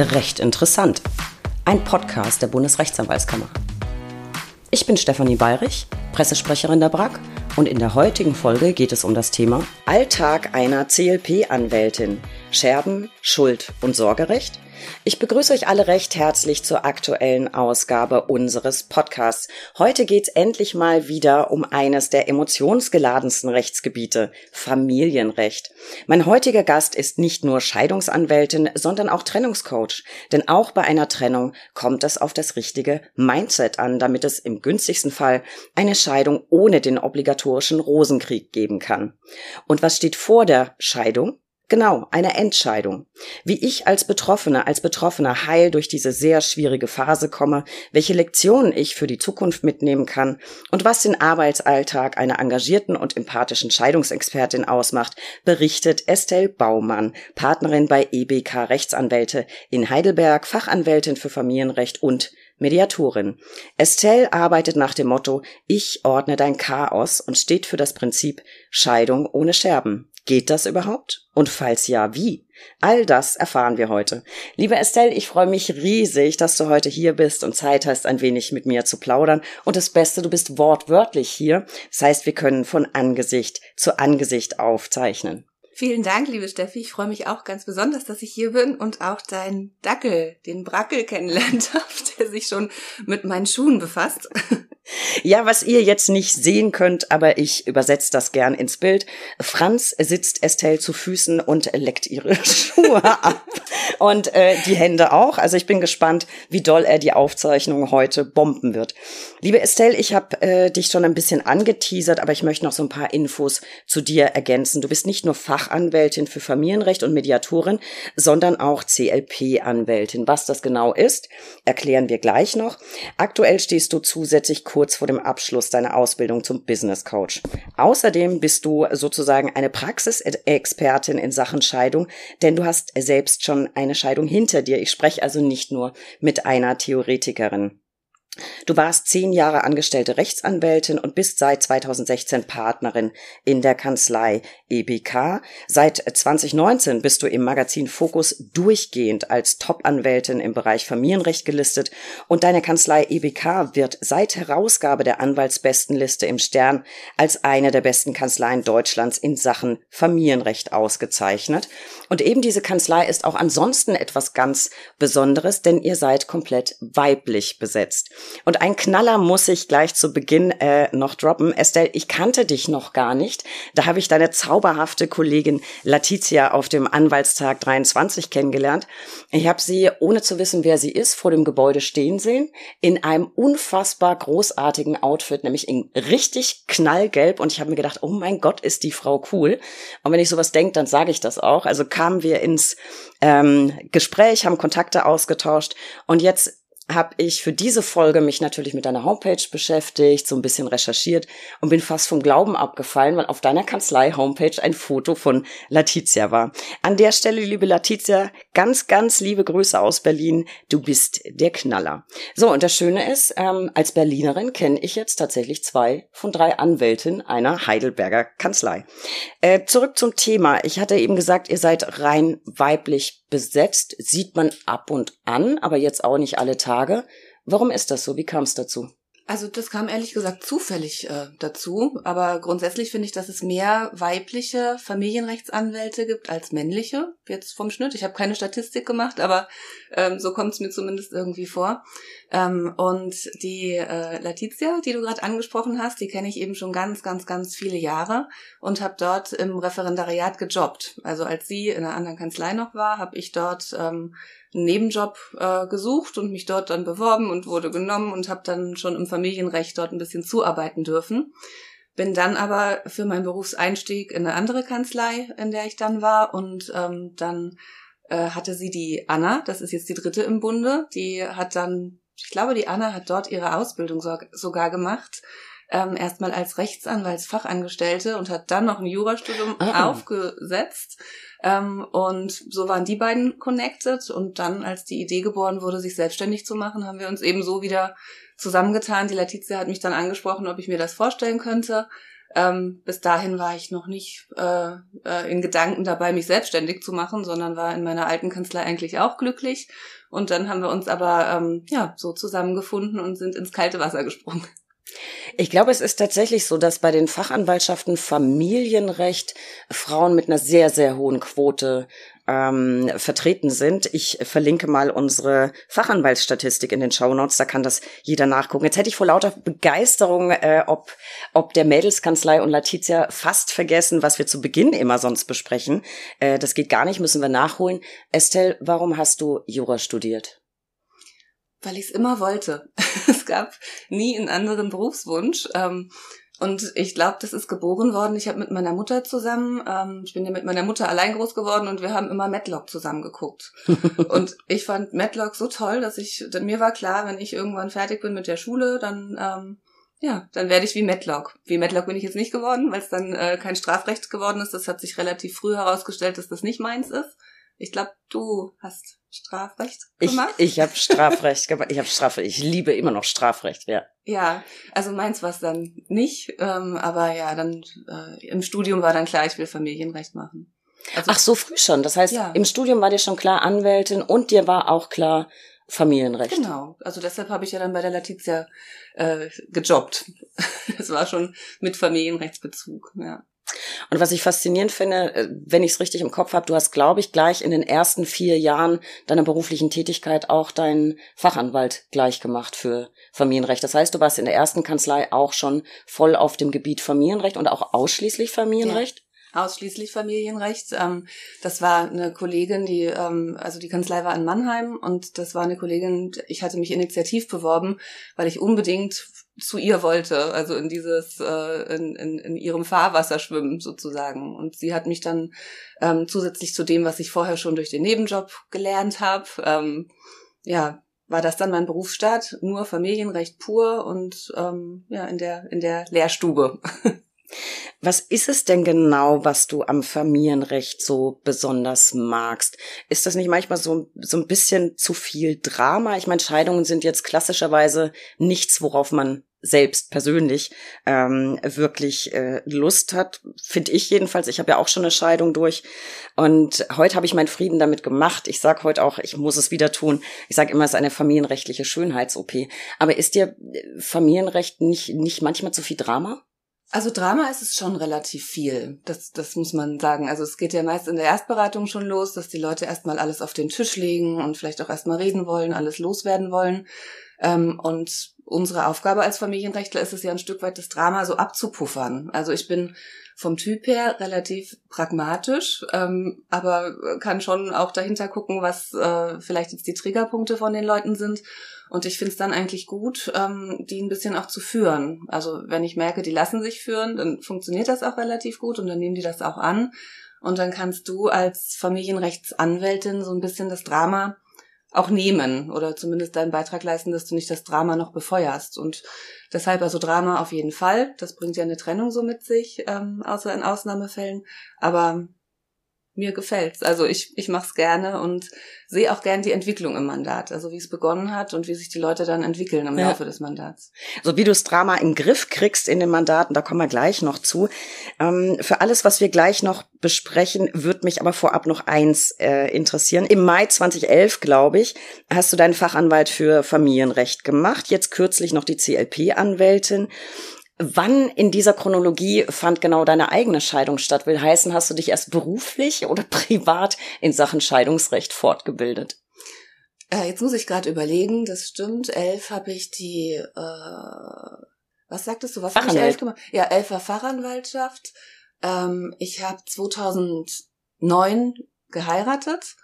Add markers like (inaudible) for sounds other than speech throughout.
Recht interessant. Ein Podcast der Bundesrechtsanwaltskammer. Ich bin Stefanie Bayrich, Pressesprecherin der BRAG und in der heutigen Folge geht es um das Thema Alltag einer CLP-Anwältin. Scherben, Schuld und Sorgerecht ich begrüße euch alle recht herzlich zur aktuellen Ausgabe unseres Podcasts. Heute geht's endlich mal wieder um eines der emotionsgeladensten Rechtsgebiete, Familienrecht. Mein heutiger Gast ist nicht nur Scheidungsanwältin, sondern auch Trennungscoach. Denn auch bei einer Trennung kommt es auf das richtige Mindset an, damit es im günstigsten Fall eine Scheidung ohne den obligatorischen Rosenkrieg geben kann. Und was steht vor der Scheidung? Genau, eine Entscheidung. Wie ich als Betroffene, als Betroffener heil durch diese sehr schwierige Phase komme, welche Lektionen ich für die Zukunft mitnehmen kann und was den Arbeitsalltag einer engagierten und empathischen Scheidungsexpertin ausmacht, berichtet Estelle Baumann, Partnerin bei EBK Rechtsanwälte in Heidelberg, Fachanwältin für Familienrecht und Mediatorin. Estelle arbeitet nach dem Motto Ich ordne dein Chaos und steht für das Prinzip Scheidung ohne Scherben. Geht das überhaupt? Und falls ja, wie? All das erfahren wir heute. Liebe Estelle, ich freue mich riesig, dass du heute hier bist und Zeit hast, ein wenig mit mir zu plaudern. Und das Beste, du bist wortwörtlich hier. Das heißt, wir können von Angesicht zu Angesicht aufzeichnen. Vielen Dank, liebe Steffi. Ich freue mich auch ganz besonders, dass ich hier bin und auch deinen Dackel, den Brackel kennenlernen darf, (laughs) der sich schon mit meinen Schuhen befasst. Ja, was ihr jetzt nicht sehen könnt, aber ich übersetze das gern ins Bild. Franz sitzt Estelle zu Füßen und leckt ihre (laughs) Schuhe ab. Und äh, die Hände auch. Also ich bin gespannt, wie doll er die Aufzeichnung heute bomben wird. Liebe Estelle, ich habe äh, dich schon ein bisschen angeteasert, aber ich möchte noch so ein paar Infos zu dir ergänzen. Du bist nicht nur Fachanwältin für Familienrecht und Mediatorin, sondern auch CLP-Anwältin. Was das genau ist, erklären wir gleich noch. Aktuell stehst du zusätzlich kurz vor dem Abschluss deiner Ausbildung zum Business Coach. Außerdem bist du sozusagen eine Praxisexpertin in Sachen Scheidung, denn du hast selbst schon eine Scheidung hinter dir. Ich spreche also nicht nur mit einer Theoretikerin. Du warst zehn Jahre angestellte Rechtsanwältin und bist seit 2016 Partnerin in der Kanzlei EBK. Seit 2019 bist du im Magazin Fokus durchgehend als Top-Anwältin im Bereich Familienrecht gelistet und deine Kanzlei EBK wird seit Herausgabe der Anwaltsbestenliste im Stern als eine der besten Kanzleien Deutschlands in Sachen Familienrecht ausgezeichnet. Und eben diese Kanzlei ist auch ansonsten etwas ganz Besonderes, denn ihr seid komplett weiblich besetzt. Und ein Knaller muss ich gleich zu Beginn äh, noch droppen. Estelle, ich kannte dich noch gar nicht. Da habe ich deine zauberhafte Kollegin Letizia auf dem Anwaltstag 23 kennengelernt. Ich habe sie, ohne zu wissen, wer sie ist, vor dem Gebäude stehen sehen, in einem unfassbar großartigen Outfit, nämlich in richtig knallgelb. Und ich habe mir gedacht, oh mein Gott, ist die Frau cool. Und wenn ich sowas denke, dann sage ich das auch. Also kamen wir ins ähm, Gespräch, haben Kontakte ausgetauscht und jetzt habe ich für diese Folge mich natürlich mit deiner Homepage beschäftigt, so ein bisschen recherchiert und bin fast vom Glauben abgefallen, weil auf deiner Kanzlei-Homepage ein Foto von Letizia war. An der Stelle, liebe Letizia, ganz, ganz liebe Grüße aus Berlin. Du bist der Knaller. So, und das Schöne ist, ähm, als Berlinerin kenne ich jetzt tatsächlich zwei von drei Anwältinnen einer Heidelberger Kanzlei. Äh, zurück zum Thema. Ich hatte eben gesagt, ihr seid rein weiblich besetzt, sieht man ab und an, aber jetzt auch nicht alle Tage. Warum ist das so? Wie kam es dazu? Also das kam ehrlich gesagt zufällig äh, dazu, aber grundsätzlich finde ich, dass es mehr weibliche Familienrechtsanwälte gibt als männliche, jetzt vom Schnitt. Ich habe keine Statistik gemacht, aber ähm, so kommt es mir zumindest irgendwie vor. Ähm, und die äh, Letizia, die du gerade angesprochen hast, die kenne ich eben schon ganz, ganz, ganz viele Jahre und habe dort im Referendariat gejobbt. Also als sie in einer anderen Kanzlei noch war, habe ich dort ähm, einen Nebenjob äh, gesucht und mich dort dann beworben und wurde genommen und habe dann schon im Familienrecht dort ein bisschen zuarbeiten dürfen. Bin dann aber für meinen Berufseinstieg in eine andere Kanzlei, in der ich dann war und ähm, dann äh, hatte sie die Anna, das ist jetzt die dritte im Bunde, die hat dann, ich glaube, die Anna hat dort ihre Ausbildung so, sogar gemacht, ähm, erstmal als Rechtsanwaltsfachangestellte und hat dann noch ein Jurastudium ah. aufgesetzt ähm, und so waren die beiden connected. Und dann, als die Idee geboren wurde, sich selbstständig zu machen, haben wir uns eben so wieder zusammengetan. Die Letizia hat mich dann angesprochen, ob ich mir das vorstellen könnte. Ähm, bis dahin war ich noch nicht äh, äh, in Gedanken dabei, mich selbstständig zu machen, sondern war in meiner alten Kanzlei eigentlich auch glücklich. Und dann haben wir uns aber ähm, ja so zusammengefunden und sind ins kalte Wasser gesprungen. Ich glaube, es ist tatsächlich so, dass bei den Fachanwaltschaften Familienrecht Frauen mit einer sehr, sehr hohen Quote ähm, vertreten sind. Ich verlinke mal unsere Fachanwaltsstatistik in den Shownotes, da kann das jeder nachgucken. Jetzt hätte ich vor lauter Begeisterung, äh, ob, ob der Mädelskanzlei und Letizia fast vergessen, was wir zu Beginn immer sonst besprechen. Äh, das geht gar nicht, müssen wir nachholen. Estelle, warum hast du Jura studiert? Weil ich es immer wollte. (laughs) es gab nie einen anderen Berufswunsch. Ähm, und ich glaube, das ist geboren worden. Ich habe mit meiner Mutter zusammen, ähm, ich bin ja mit meiner Mutter allein groß geworden und wir haben immer Matlock zusammen geguckt. (laughs) und ich fand Matlock so toll, dass ich, denn mir war klar, wenn ich irgendwann fertig bin mit der Schule, dann ähm, ja, dann werde ich wie Matlock. Wie Matlock bin ich jetzt nicht geworden, weil es dann äh, kein Strafrecht geworden ist. Das hat sich relativ früh herausgestellt, dass das nicht meins ist. Ich glaube, du hast Strafrecht gemacht. Ich, (laughs) ich habe Strafrecht gemacht. Ich habe Strafrecht. Ich liebe immer noch Strafrecht, ja. Ja, also meins war es dann nicht, ähm, aber ja, dann äh, im Studium war dann klar, ich will Familienrecht machen. Also, Ach so früh schon. Das heißt, ja. im Studium war dir schon klar Anwältin und dir war auch klar Familienrecht. Genau. Also deshalb habe ich ja dann bei der Letizia äh, gejobbt. (laughs) Das war schon mit Familienrechtsbezug. Ja. Und was ich faszinierend finde, äh, wenn ich es richtig im Kopf habe, du hast, glaube ich, gleich in den ersten vier Jahren deiner beruflichen Tätigkeit auch deinen Fachanwalt gleich gemacht für Familienrecht. Das heißt, du warst in der ersten Kanzlei auch schon voll auf dem Gebiet Familienrecht und auch ausschließlich Familienrecht? Ja ausschließlich Familienrecht. Ähm, das war eine Kollegin, die, ähm, also die Kanzlei war in Mannheim und das war eine Kollegin, ich hatte mich initiativ beworben, weil ich unbedingt zu ihr wollte, also in dieses, äh, in, in, in ihrem Fahrwasser schwimmen sozusagen. Und sie hat mich dann ähm, zusätzlich zu dem, was ich vorher schon durch den Nebenjob gelernt habe, ähm, ja, war das dann mein Berufsstart, nur Familienrecht pur und ähm, ja, in der, in der Lehrstube. (laughs) Was ist es denn genau, was du am Familienrecht so besonders magst? Ist das nicht manchmal so, so ein bisschen zu viel Drama? Ich meine, Scheidungen sind jetzt klassischerweise nichts, worauf man selbst persönlich ähm, wirklich äh, Lust hat, finde ich jedenfalls. Ich habe ja auch schon eine Scheidung durch und heute habe ich meinen Frieden damit gemacht. Ich sage heute auch, ich muss es wieder tun. Ich sage immer, es ist eine familienrechtliche Schönheits-OP. Aber ist dir äh, Familienrecht nicht nicht manchmal zu viel Drama? Also Drama ist es schon relativ viel. Das, das muss man sagen. Also es geht ja meist in der Erstberatung schon los, dass die Leute erstmal alles auf den Tisch legen und vielleicht auch erstmal reden wollen, alles loswerden wollen. Ähm, und unsere Aufgabe als Familienrechtler ist es ja ein Stück weit das Drama so abzupuffern. Also ich bin vom Typ her relativ pragmatisch, ähm, aber kann schon auch dahinter gucken, was äh, vielleicht jetzt die Triggerpunkte von den Leuten sind und ich finde es dann eigentlich gut, ähm, die ein bisschen auch zu führen. Also wenn ich merke, die lassen sich führen, dann funktioniert das auch relativ gut und dann nehmen die das auch an. Und dann kannst du als Familienrechtsanwältin so ein bisschen das Drama auch nehmen oder zumindest deinen Beitrag leisten, dass du nicht das Drama noch befeuerst. Und deshalb also Drama auf jeden Fall. Das bringt ja eine Trennung so mit sich, ähm, außer in Ausnahmefällen. Aber mir gefällt's. Also ich, ich mache es gerne und sehe auch gern die Entwicklung im Mandat, also wie es begonnen hat und wie sich die Leute dann entwickeln im ja. Laufe des Mandats. So wie du das Drama den Griff kriegst in den Mandaten, da kommen wir gleich noch zu. Ähm, für alles, was wir gleich noch besprechen, wird mich aber vorab noch eins äh, interessieren. Im Mai 2011, glaube ich, hast du deinen Fachanwalt für Familienrecht gemacht, jetzt kürzlich noch die CLP-Anwältin. Wann in dieser Chronologie fand genau deine eigene Scheidung statt? Will heißen, hast du dich erst beruflich oder (laughs) privat in Sachen Scheidungsrecht fortgebildet? Äh, jetzt muss ich gerade überlegen, das stimmt. Elf habe ich die, äh, was sagtest du, was habe ich elf gemacht? Ja, elfer Fachanwaltschaft. Ähm, ich habe 2009 geheiratet.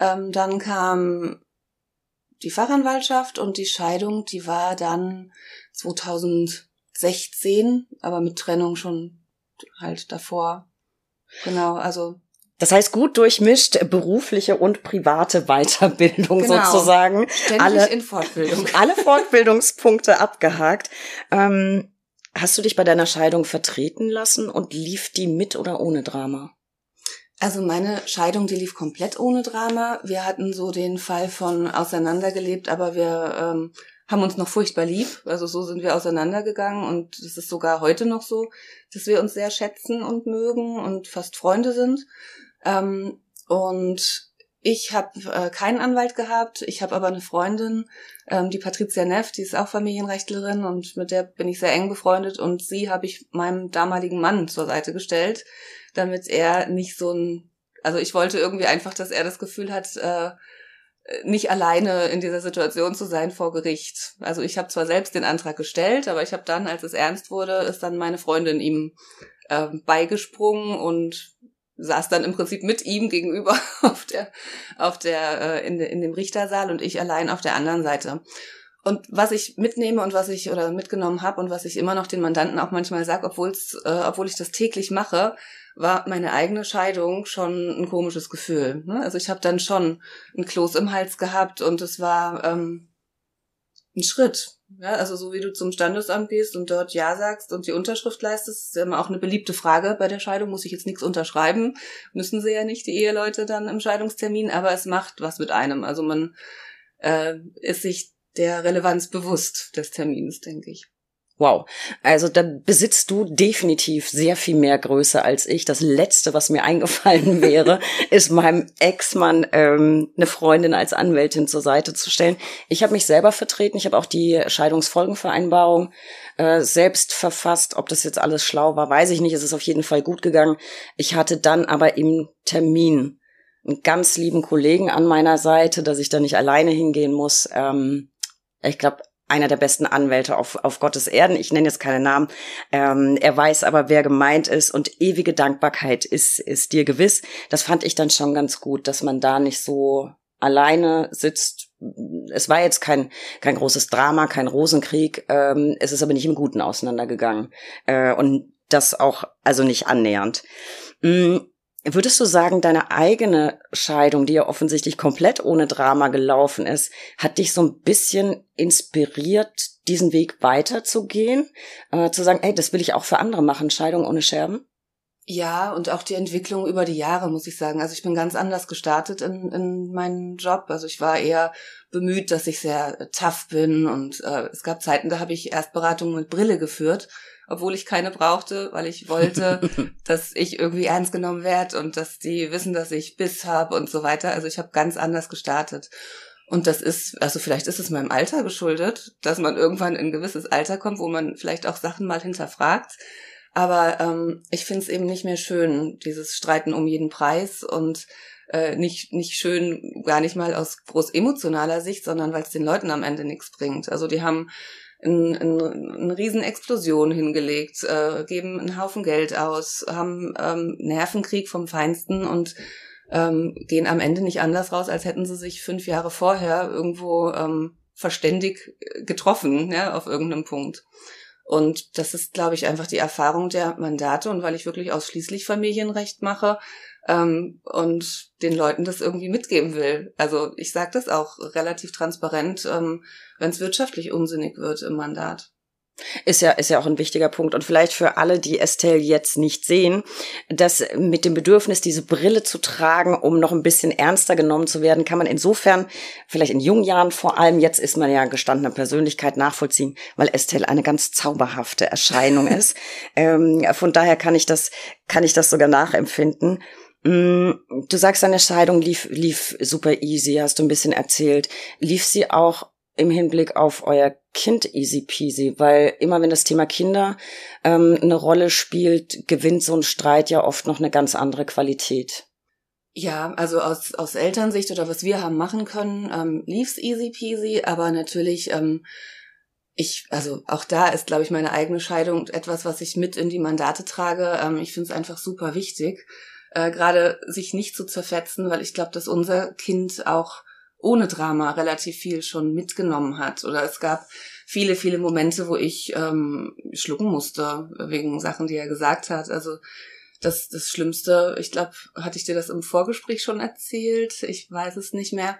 Ähm, dann kam die Fachanwaltschaft und die Scheidung, die war dann 2000 16, aber mit Trennung schon halt davor. Genau, also. Das heißt, gut durchmischt berufliche und private Weiterbildung genau. sozusagen. Ständig alle, in Fortbildung. (laughs) Alle Fortbildungspunkte abgehakt. Ähm, hast du dich bei deiner Scheidung vertreten lassen und lief die mit oder ohne Drama? Also meine Scheidung, die lief komplett ohne Drama. Wir hatten so den Fall von auseinandergelebt, aber wir ähm, haben uns noch furchtbar lieb. Also so sind wir auseinandergegangen und es ist sogar heute noch so, dass wir uns sehr schätzen und mögen und fast Freunde sind. Ähm, und ich habe äh, keinen Anwalt gehabt, ich habe aber eine Freundin, ähm, die Patricia Neff, die ist auch Familienrechtlerin und mit der bin ich sehr eng befreundet und sie habe ich meinem damaligen Mann zur Seite gestellt, damit er nicht so ein, also ich wollte irgendwie einfach, dass er das Gefühl hat, äh, nicht alleine in dieser Situation zu sein vor Gericht. Also ich habe zwar selbst den Antrag gestellt, aber ich habe dann, als es ernst wurde, ist dann meine Freundin ihm äh, beigesprungen und saß dann im Prinzip mit ihm gegenüber (laughs) auf der, auf der, äh, in, in dem Richtersaal und ich allein auf der anderen Seite. Und was ich mitnehme und was ich oder mitgenommen habe und was ich immer noch den Mandanten auch manchmal sage, obwohl's, äh, obwohl ich das täglich mache, war meine eigene Scheidung schon ein komisches Gefühl. Ne? Also ich habe dann schon ein Kloß im Hals gehabt und es war ähm, ein Schritt. Ja, also so wie du zum Standesamt gehst und dort Ja sagst und die Unterschrift leistest, ist ja immer auch eine beliebte Frage bei der Scheidung. Muss ich jetzt nichts unterschreiben? Müssen sie ja nicht, die Eheleute dann im Scheidungstermin, aber es macht was mit einem. Also man äh, ist sich der Relevanz bewusst des Termins, denke ich. Wow. Also da besitzt du definitiv sehr viel mehr Größe als ich. Das Letzte, was mir (laughs) eingefallen wäre, ist meinem Ex-Mann ähm, eine Freundin als Anwältin zur Seite zu stellen. Ich habe mich selber vertreten. Ich habe auch die Scheidungsfolgenvereinbarung äh, selbst verfasst. Ob das jetzt alles schlau war, weiß ich nicht. Es ist auf jeden Fall gut gegangen. Ich hatte dann aber im Termin einen ganz lieben Kollegen an meiner Seite, dass ich da nicht alleine hingehen muss. Ähm, ich glaube, einer der besten Anwälte auf, auf Gottes Erden. Ich nenne jetzt keine Namen. Ähm, er weiß aber, wer gemeint ist und ewige Dankbarkeit ist, ist dir gewiss. Das fand ich dann schon ganz gut, dass man da nicht so alleine sitzt. Es war jetzt kein, kein großes Drama, kein Rosenkrieg. Ähm, es ist aber nicht im Guten auseinandergegangen. Äh, und das auch, also nicht annähernd. Mhm Würdest du sagen, deine eigene Scheidung, die ja offensichtlich komplett ohne Drama gelaufen ist, hat dich so ein bisschen inspiriert, diesen Weg weiterzugehen? Äh, zu sagen, ey, das will ich auch für andere machen, Scheidung ohne Scherben? Ja, und auch die Entwicklung über die Jahre, muss ich sagen. Also ich bin ganz anders gestartet in, in meinen Job. Also ich war eher bemüht, dass ich sehr tough bin. Und äh, es gab Zeiten, da habe ich Erstberatungen mit Brille geführt obwohl ich keine brauchte, weil ich wollte, (laughs) dass ich irgendwie ernst genommen werde und dass die wissen, dass ich Biss habe und so weiter. Also ich habe ganz anders gestartet. Und das ist, also vielleicht ist es meinem Alter geschuldet, dass man irgendwann in ein gewisses Alter kommt, wo man vielleicht auch Sachen mal hinterfragt. Aber ähm, ich finde es eben nicht mehr schön, dieses Streiten um jeden Preis und äh, nicht, nicht schön, gar nicht mal aus groß emotionaler Sicht, sondern weil es den Leuten am Ende nichts bringt. Also die haben ein, ein, eine Riesenexplosion hingelegt, äh, geben einen Haufen Geld aus, haben ähm, Nervenkrieg vom Feinsten und ähm, gehen am Ende nicht anders raus, als hätten sie sich fünf Jahre vorher irgendwo ähm, verständig getroffen, ja, auf irgendeinem Punkt. Und das ist, glaube ich, einfach die Erfahrung der Mandate. Und weil ich wirklich ausschließlich Familienrecht mache, ähm, und den Leuten das irgendwie mitgeben will. Also ich sage das auch relativ transparent, ähm, wenn es wirtschaftlich unsinnig wird im Mandat. Ist ja, ist ja auch ein wichtiger Punkt. Und vielleicht für alle, die Estelle jetzt nicht sehen, dass mit dem Bedürfnis, diese Brille zu tragen, um noch ein bisschen ernster genommen zu werden, kann man insofern, vielleicht in jungen Jahren vor allem, jetzt ist man ja gestandene Persönlichkeit nachvollziehen, weil Estelle eine ganz zauberhafte Erscheinung (laughs) ist. ähm, von daher kann ich das, kann ich das sogar nachempfinden. Mm, du sagst, deine Scheidung lief, lief super easy, hast du ein bisschen erzählt. Lief sie auch im Hinblick auf euer Kind easy peasy? Weil immer wenn das Thema Kinder ähm, eine Rolle spielt, gewinnt so ein Streit ja oft noch eine ganz andere Qualität. Ja, also aus, aus Elternsicht oder was wir haben machen können, ähm, lief's easy peasy, aber natürlich, ähm, ich, also auch da ist, glaube ich, meine eigene Scheidung etwas, was ich mit in die Mandate trage. Ähm, ich finde es einfach super wichtig äh, gerade sich nicht zu zerfetzen, weil ich glaube, dass unser Kind auch ohne Drama relativ viel schon mitgenommen hat. Oder es gab viele, viele Momente, wo ich ähm, schlucken musste wegen Sachen, die er gesagt hat. Also das, das Schlimmste, ich glaube, hatte ich dir das im Vorgespräch schon erzählt? Ich weiß es nicht mehr.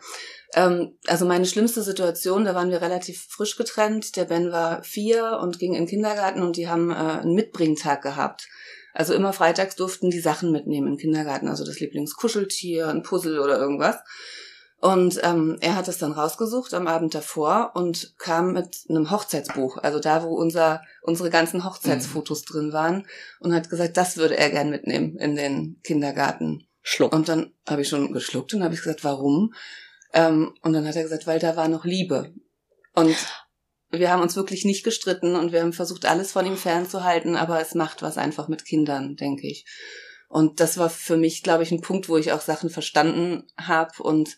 Ähm, also meine schlimmste Situation, da waren wir relativ frisch getrennt. Der Ben war vier und ging in den Kindergarten und die haben äh, einen Mitbringtag gehabt. Also immer freitags durften die Sachen mitnehmen im Kindergarten, also das Lieblingskuscheltier, ein Puzzle oder irgendwas. Und ähm, er hat es dann rausgesucht am Abend davor und kam mit einem Hochzeitsbuch, also da, wo unser, unsere ganzen Hochzeitsfotos mhm. drin waren, und hat gesagt, das würde er gern mitnehmen in den Kindergarten. Schluck. Und dann habe ich schon geschluckt und habe ich gesagt, warum? Ähm, und dann hat er gesagt, weil da war noch Liebe. Und wir haben uns wirklich nicht gestritten und wir haben versucht, alles von ihm fernzuhalten, aber es macht was einfach mit Kindern, denke ich. Und das war für mich, glaube ich, ein Punkt, wo ich auch Sachen verstanden habe und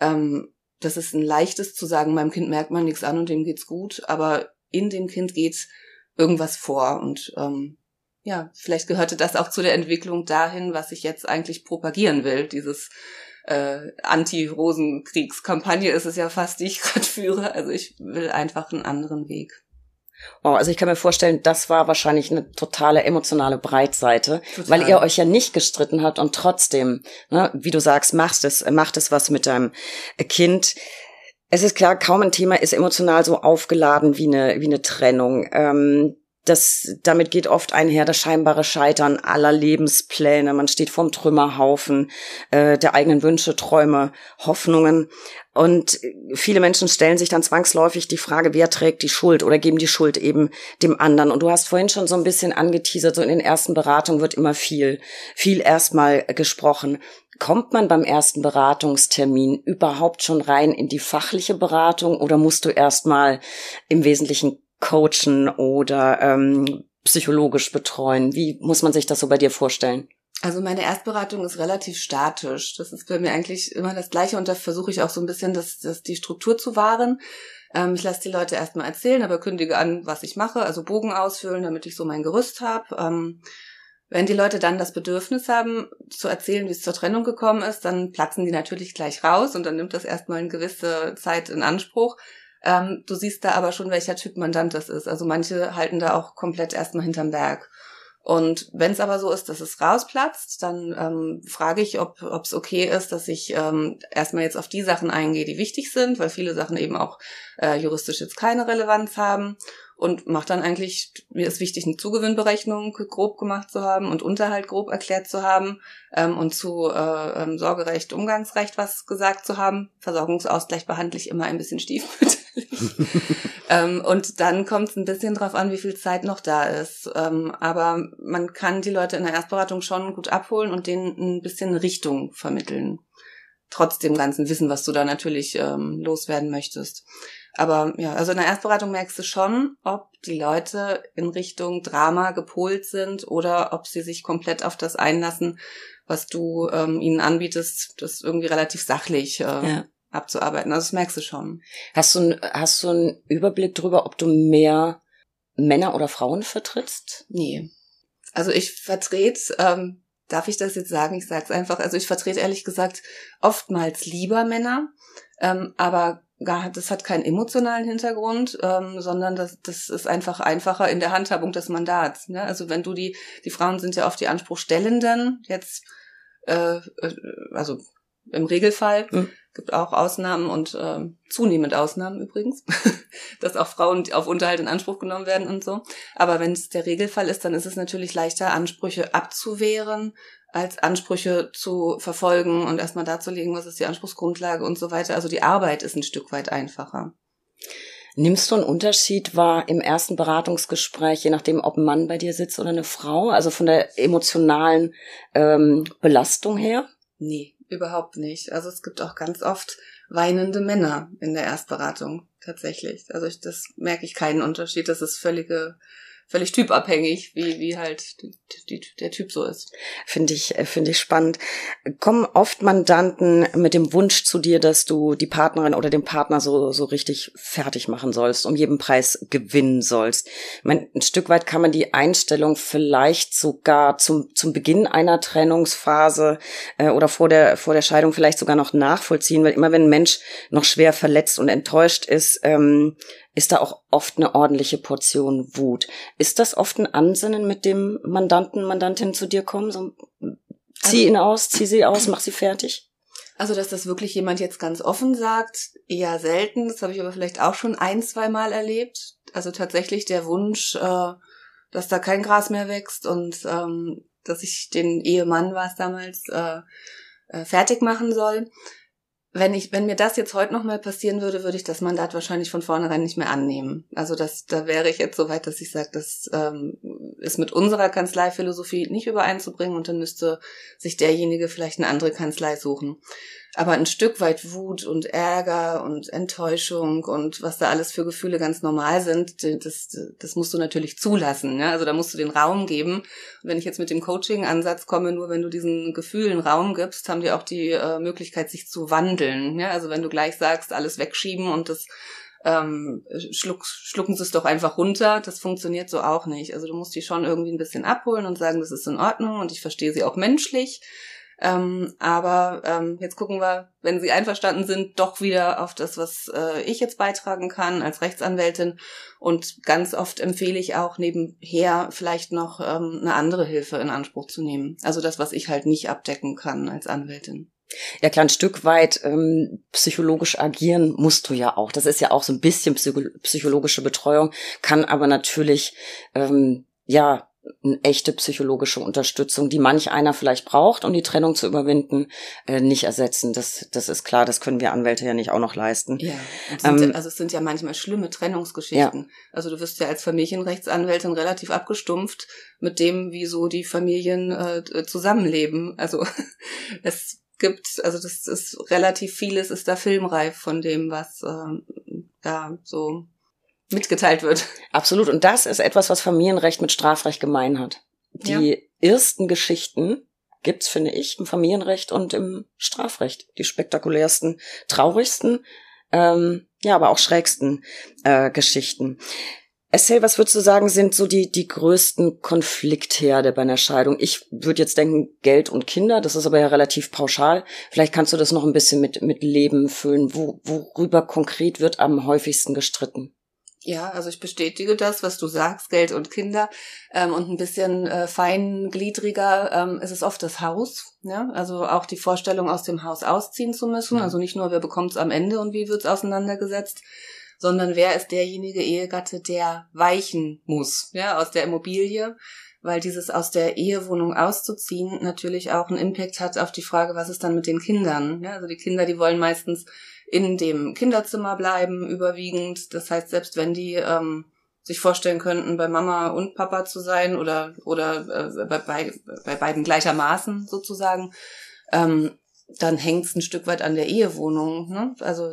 ähm, das ist ein leichtes zu sagen, meinem Kind merkt man nichts an und dem geht's gut, aber in dem Kind geht irgendwas vor und ähm, ja, vielleicht gehörte das auch zu der Entwicklung dahin, was ich jetzt eigentlich propagieren will. Dieses äh, Anti-Rosenkriegskampagne ist es ja fast, die ich (laughs) gerade führe. Also ich will einfach einen anderen Weg. Wow, also ich kann mir vorstellen, das war wahrscheinlich eine totale emotionale Breitseite, Total. weil ihr euch ja nicht gestritten habt und trotzdem, ne, wie du sagst, machst es, macht es was mit deinem Kind. Es ist klar, kaum ein Thema ist emotional so aufgeladen wie eine, wie eine Trennung. Ähm, das, damit geht oft einher das scheinbare Scheitern aller Lebenspläne. Man steht vorm Trümmerhaufen äh, der eigenen Wünsche, Träume, Hoffnungen. Und viele Menschen stellen sich dann zwangsläufig die Frage, wer trägt die Schuld oder geben die Schuld eben dem anderen. Und du hast vorhin schon so ein bisschen angeteasert, so in den ersten Beratungen wird immer viel, viel erstmal gesprochen. Kommt man beim ersten Beratungstermin überhaupt schon rein in die fachliche Beratung oder musst du erstmal im Wesentlichen coachen oder ähm, psychologisch betreuen? Wie muss man sich das so bei dir vorstellen? Also meine Erstberatung ist relativ statisch. Das ist bei mir eigentlich immer das Gleiche und da versuche ich auch so ein bisschen das, das die Struktur zu wahren. Ähm, ich lasse die Leute erstmal erzählen, aber kündige an, was ich mache, also Bogen ausfüllen, damit ich so mein Gerüst habe. Ähm, wenn die Leute dann das Bedürfnis haben, zu erzählen, wie es zur Trennung gekommen ist, dann platzen die natürlich gleich raus und dann nimmt das erstmal eine gewisse Zeit in Anspruch. Ähm, du siehst da aber schon, welcher Typ Mandant das ist. Also manche halten da auch komplett erstmal hinterm Berg. Und wenn es aber so ist, dass es rausplatzt, dann ähm, frage ich, ob es okay ist, dass ich ähm, erstmal jetzt auf die Sachen eingehe, die wichtig sind, weil viele Sachen eben auch äh, juristisch jetzt keine Relevanz haben und macht dann eigentlich, mir ist wichtig, eine Zugewinnberechnung grob gemacht zu haben und Unterhalt grob erklärt zu haben ähm, und zu äh, ähm, Sorgerecht, Umgangsrecht was gesagt zu haben. Versorgungsausgleich behandle ich immer ein bisschen stiefmütterlich. (laughs) ähm, und dann kommt es ein bisschen drauf an, wie viel Zeit noch da ist. Ähm, aber man kann die Leute in der Erstberatung schon gut abholen und denen ein bisschen Richtung vermitteln. Trotz dem ganzen Wissen, was du da natürlich ähm, loswerden möchtest. Aber ja, also in der Erstberatung merkst du schon, ob die Leute in Richtung Drama gepolt sind oder ob sie sich komplett auf das einlassen, was du ähm, ihnen anbietest, das irgendwie relativ sachlich äh, ja. abzuarbeiten. Also das merkst du schon. Hast du, hast du einen Überblick darüber, ob du mehr Männer oder Frauen vertrittst? Nee. Also ich vertrete, ähm, darf ich das jetzt sagen? Ich sage es einfach. Also ich vertrete ehrlich gesagt oftmals lieber Männer, ähm, aber gar, das hat keinen emotionalen Hintergrund, ähm, sondern das, das ist einfach einfacher in der Handhabung des Mandats. Ne? Also wenn du die, die Frauen sind ja oft die Anspruchstellenden, jetzt, äh, äh also im Regelfall, mhm. gibt auch Ausnahmen und äh, zunehmend Ausnahmen übrigens, (laughs) dass auch Frauen auf Unterhalt in Anspruch genommen werden und so. Aber wenn es der Regelfall ist, dann ist es natürlich leichter, Ansprüche abzuwehren, als Ansprüche zu verfolgen und erstmal darzulegen, was ist die Anspruchsgrundlage und so weiter. Also die Arbeit ist ein Stück weit einfacher. Nimmst du einen Unterschied wahr im ersten Beratungsgespräch, je nachdem, ob ein Mann bei dir sitzt oder eine Frau, also von der emotionalen ähm, Belastung her? Nee, überhaupt nicht. Also es gibt auch ganz oft weinende Männer in der Erstberatung, tatsächlich. Also ich, das merke ich keinen Unterschied. Das ist völlige völlig typabhängig, wie, wie halt die, die, der Typ so ist. Finde ich, äh, finde ich spannend. Kommen oft Mandanten mit dem Wunsch zu dir, dass du die Partnerin oder den Partner so, so richtig fertig machen sollst, um jeden Preis gewinnen sollst. Ich meine, ein Stück weit kann man die Einstellung vielleicht sogar zum, zum Beginn einer Trennungsphase äh, oder vor der, vor der Scheidung vielleicht sogar noch nachvollziehen, weil immer wenn ein Mensch noch schwer verletzt und enttäuscht ist, ähm, ist da auch oft eine ordentliche Portion Wut. Ist das oft ein Ansinnen, mit dem Mandanten, Mandantin zu dir kommen? So, zieh also, ihn aus, zieh sie aus, mach sie fertig? Also, dass das wirklich jemand jetzt ganz offen sagt, eher selten. Das habe ich aber vielleicht auch schon ein, zwei Mal erlebt. Also tatsächlich der Wunsch, äh, dass da kein Gras mehr wächst und ähm, dass ich den Ehemann, war es damals, äh, äh, fertig machen soll. Wenn ich, wenn mir das jetzt heute nochmal passieren würde, würde ich das Mandat wahrscheinlich von vornherein nicht mehr annehmen. Also das, da wäre ich jetzt so weit, dass ich sage, das ähm, ist mit unserer Kanzleiphilosophie nicht übereinzubringen und dann müsste sich derjenige vielleicht eine andere Kanzlei suchen. Aber ein Stück weit Wut und Ärger und Enttäuschung und was da alles für Gefühle ganz normal sind, das, das musst du natürlich zulassen. Ja? Also da musst du den Raum geben. Und wenn ich jetzt mit dem Coaching-Ansatz komme, nur wenn du diesen Gefühlen Raum gibst, haben die auch die äh, Möglichkeit, sich zu wandeln. Ja? Also wenn du gleich sagst, alles wegschieben und das ähm, schluck, schlucken sie es doch einfach runter. Das funktioniert so auch nicht. Also du musst die schon irgendwie ein bisschen abholen und sagen, das ist in Ordnung und ich verstehe sie auch menschlich. Ähm, aber ähm, jetzt gucken wir, wenn Sie einverstanden sind, doch wieder auf das, was äh, ich jetzt beitragen kann als Rechtsanwältin. Und ganz oft empfehle ich auch nebenher vielleicht noch ähm, eine andere Hilfe in Anspruch zu nehmen. Also das, was ich halt nicht abdecken kann als Anwältin. Ja, klar, ein Stück weit ähm, psychologisch agieren musst du ja auch. Das ist ja auch so ein bisschen psycho psychologische Betreuung, kann aber natürlich ähm, ja eine echte psychologische Unterstützung, die manch einer vielleicht braucht, um die Trennung zu überwinden, äh, nicht ersetzen. Das, das ist klar, das können wir Anwälte ja nicht auch noch leisten. Ja, ähm, also es sind ja manchmal schlimme Trennungsgeschichten. Ja. Also du wirst ja als Familienrechtsanwältin relativ abgestumpft mit dem, wie so die Familien äh, zusammenleben. Also (laughs) es gibt, also das ist relativ vieles ist da filmreif von dem, was äh, ja so mitgeteilt wird. Absolut. Und das ist etwas, was Familienrecht mit Strafrecht gemein hat. Die ja. ersten Geschichten gibt's, finde ich, im Familienrecht und im Strafrecht. Die spektakulärsten, traurigsten, ähm, ja, aber auch schrägsten äh, Geschichten. Estelle, was würdest du sagen, sind so die, die größten Konfliktherde bei einer Scheidung? Ich würde jetzt denken, Geld und Kinder, das ist aber ja relativ pauschal. Vielleicht kannst du das noch ein bisschen mit, mit Leben füllen. Wo, worüber konkret wird am häufigsten gestritten? Ja, also ich bestätige das, was du sagst, Geld und Kinder. Ähm, und ein bisschen äh, feingliedriger ähm, ist es oft das Haus. Ja? Also auch die Vorstellung, aus dem Haus ausziehen zu müssen. Also nicht nur, wer bekommt es am Ende und wie wird's auseinandergesetzt, sondern wer ist derjenige Ehegatte, der weichen muss, ja, aus der Immobilie weil dieses aus der Ehewohnung auszuziehen natürlich auch einen Impact hat auf die Frage, was ist dann mit den Kindern. Ja, also die Kinder, die wollen meistens in dem Kinderzimmer bleiben, überwiegend. Das heißt, selbst wenn die ähm, sich vorstellen könnten, bei Mama und Papa zu sein oder, oder äh, bei, bei, bei beiden gleichermaßen sozusagen, ähm, dann hängt es ein Stück weit an der Ehewohnung. Ne? Also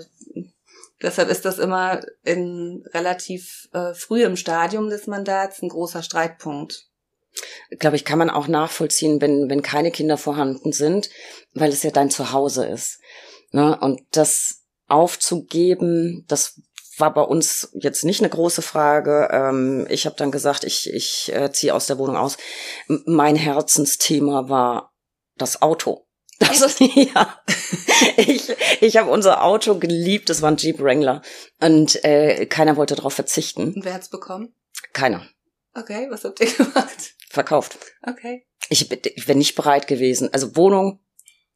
deshalb ist das immer in relativ äh, frühem Stadium des Mandats ein großer Streitpunkt. Glaube ich, kann man auch nachvollziehen, wenn, wenn keine Kinder vorhanden sind, weil es ja dein Zuhause ist. Ne? Und das aufzugeben. Das war bei uns jetzt nicht eine große Frage. Ähm, ich habe dann gesagt, ich, ich äh, ziehe aus der Wohnung aus. Mein Herzensthema war das Auto. (laughs) Das ist, ja. Ich, ich habe unser Auto geliebt, das war ein Jeep Wrangler. Und äh, keiner wollte darauf verzichten. Und wer hat's bekommen? Keiner. Okay, was habt ihr (laughs) gemacht? Verkauft. Okay. Ich, ich wäre nicht bereit gewesen. Also Wohnung,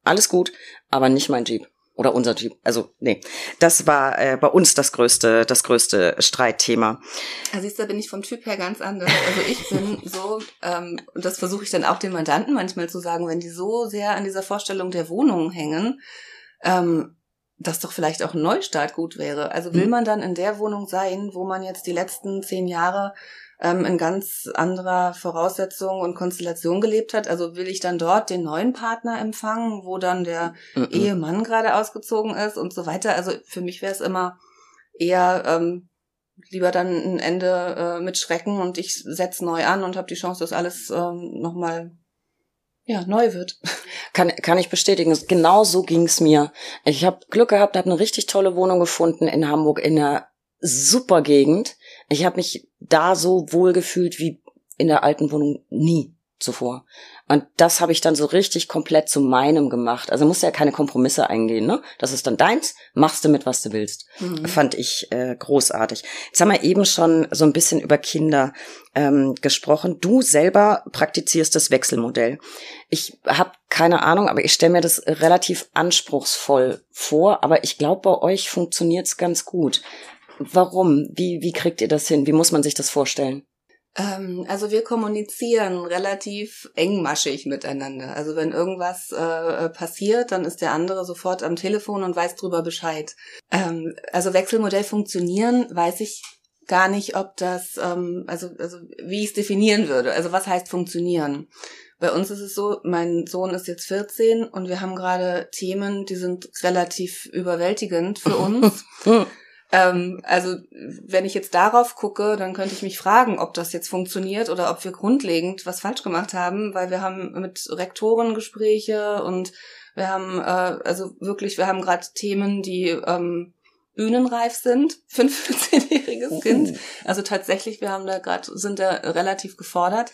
alles gut, aber nicht mein Jeep. Oder unser Typ. Also, nee. Das war äh, bei uns das größte, das größte Streitthema. Also da bin ich vom Typ her ganz anders. Also ich bin so, ähm, und das versuche ich dann auch den Mandanten manchmal zu sagen, wenn die so sehr an dieser Vorstellung der Wohnung hängen, ähm, dass doch vielleicht auch ein Neustart gut wäre. Also will mhm. man dann in der Wohnung sein, wo man jetzt die letzten zehn Jahre ähm, in ganz anderer Voraussetzung und Konstellation gelebt hat. Also will ich dann dort den neuen Partner empfangen, wo dann der mhm. Ehemann gerade ausgezogen ist und so weiter. Also für mich wäre es immer eher ähm, lieber dann ein Ende äh, mit Schrecken und ich setze neu an und habe die Chance, dass alles ähm, nochmal ja, neu wird. Kann, kann ich bestätigen. Genau so ging's mir. Ich habe Glück gehabt, habe eine richtig tolle Wohnung gefunden in Hamburg in einer super Gegend. Ich habe mich da so wohl gefühlt wie in der alten Wohnung nie zuvor. Und das habe ich dann so richtig komplett zu meinem gemacht. Also musst ja keine Kompromisse eingehen, ne? Das ist dann deins, machst du mit, was du willst. Mhm. Fand ich äh, großartig. Jetzt haben wir eben schon so ein bisschen über Kinder ähm, gesprochen. Du selber praktizierst das Wechselmodell. Ich habe keine Ahnung, aber ich stelle mir das relativ anspruchsvoll vor. Aber ich glaube, bei euch funktioniert's ganz gut. Warum? Wie, wie kriegt ihr das hin? Wie muss man sich das vorstellen? Ähm, also wir kommunizieren relativ engmaschig miteinander. Also wenn irgendwas äh, passiert, dann ist der andere sofort am Telefon und weiß drüber Bescheid. Ähm, also Wechselmodell funktionieren, weiß ich gar nicht, ob das, ähm, also, also wie ich es definieren würde. Also was heißt funktionieren? Bei uns ist es so, mein Sohn ist jetzt 14 und wir haben gerade Themen, die sind relativ überwältigend für (laughs) uns. Ähm, also wenn ich jetzt darauf gucke, dann könnte ich mich fragen, ob das jetzt funktioniert oder ob wir grundlegend was falsch gemacht haben, weil wir haben mit Rektoren Gespräche und wir haben äh, also wirklich, wir haben gerade Themen, die ähm, bühnenreif sind (laughs) für ein 14-jähriges Kind. Also tatsächlich, wir haben da gerade, sind da relativ gefordert.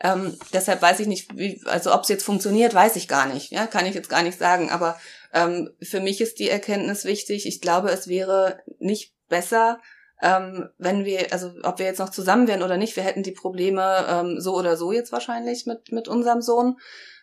Ähm, deshalb weiß ich nicht, wie, also ob es jetzt funktioniert, weiß ich gar nicht. Ja, kann ich jetzt gar nicht sagen. Aber ähm, für mich ist die Erkenntnis wichtig. Ich glaube, es wäre nicht besser, ähm, wenn wir, also ob wir jetzt noch zusammen wären oder nicht, wir hätten die Probleme ähm, so oder so jetzt wahrscheinlich mit mit unserem Sohn.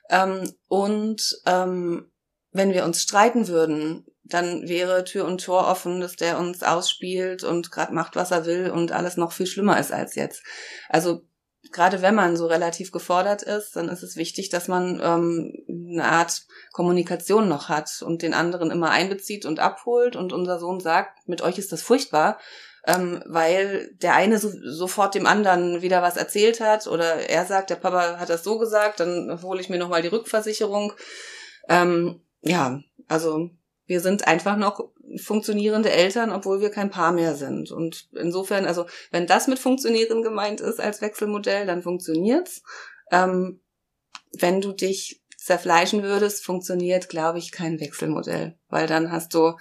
Ähm, und ähm, wenn wir uns streiten würden, dann wäre Tür und Tor offen, dass der uns ausspielt und gerade macht, was er will und alles noch viel schlimmer ist als jetzt. Also gerade wenn man so relativ gefordert ist, dann ist es wichtig, dass man ähm, eine Art Kommunikation noch hat und den anderen immer einbezieht und abholt. Und unser Sohn sagt, mit euch ist das furchtbar, ähm, weil der eine so, sofort dem anderen wieder was erzählt hat oder er sagt, der Papa hat das so gesagt, dann hole ich mir nochmal die Rückversicherung. Ähm, ja, also wir sind einfach noch funktionierende Eltern, obwohl wir kein Paar mehr sind. Und insofern, also wenn das mit funktionieren gemeint ist als Wechselmodell, dann funktioniert's. Ähm, wenn du dich zerfleischen würdest, funktioniert, glaube ich, kein Wechselmodell, weil dann hast du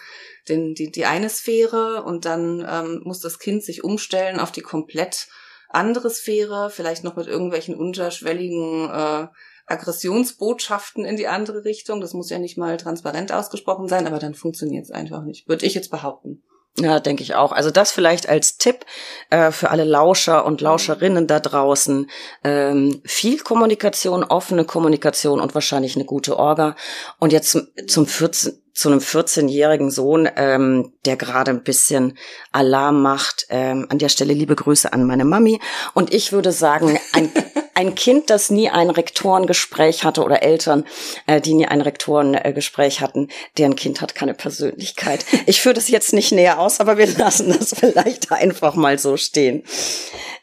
den, die, die eine Sphäre und dann ähm, muss das Kind sich umstellen auf die komplett andere Sphäre, vielleicht noch mit irgendwelchen unterschwelligen äh, Aggressionsbotschaften in die andere Richtung. Das muss ja nicht mal transparent ausgesprochen sein, aber dann funktioniert es einfach nicht, würde ich jetzt behaupten. Ja, denke ich auch. Also das vielleicht als Tipp äh, für alle Lauscher und Lauscherinnen da draußen. Ähm, viel Kommunikation, offene Kommunikation und wahrscheinlich eine gute Orga. Und jetzt zum, zum 14, zu einem 14-jährigen Sohn, ähm, der gerade ein bisschen Alarm macht. Ähm, an der Stelle liebe Grüße an meine Mami. Und ich würde sagen, ein (laughs) ein Kind, das nie ein Rektorengespräch hatte oder Eltern, äh, die nie ein Rektorengespräch hatten, deren Kind hat keine Persönlichkeit. Ich führe das jetzt nicht näher aus, aber wir lassen das (laughs) vielleicht einfach mal so stehen.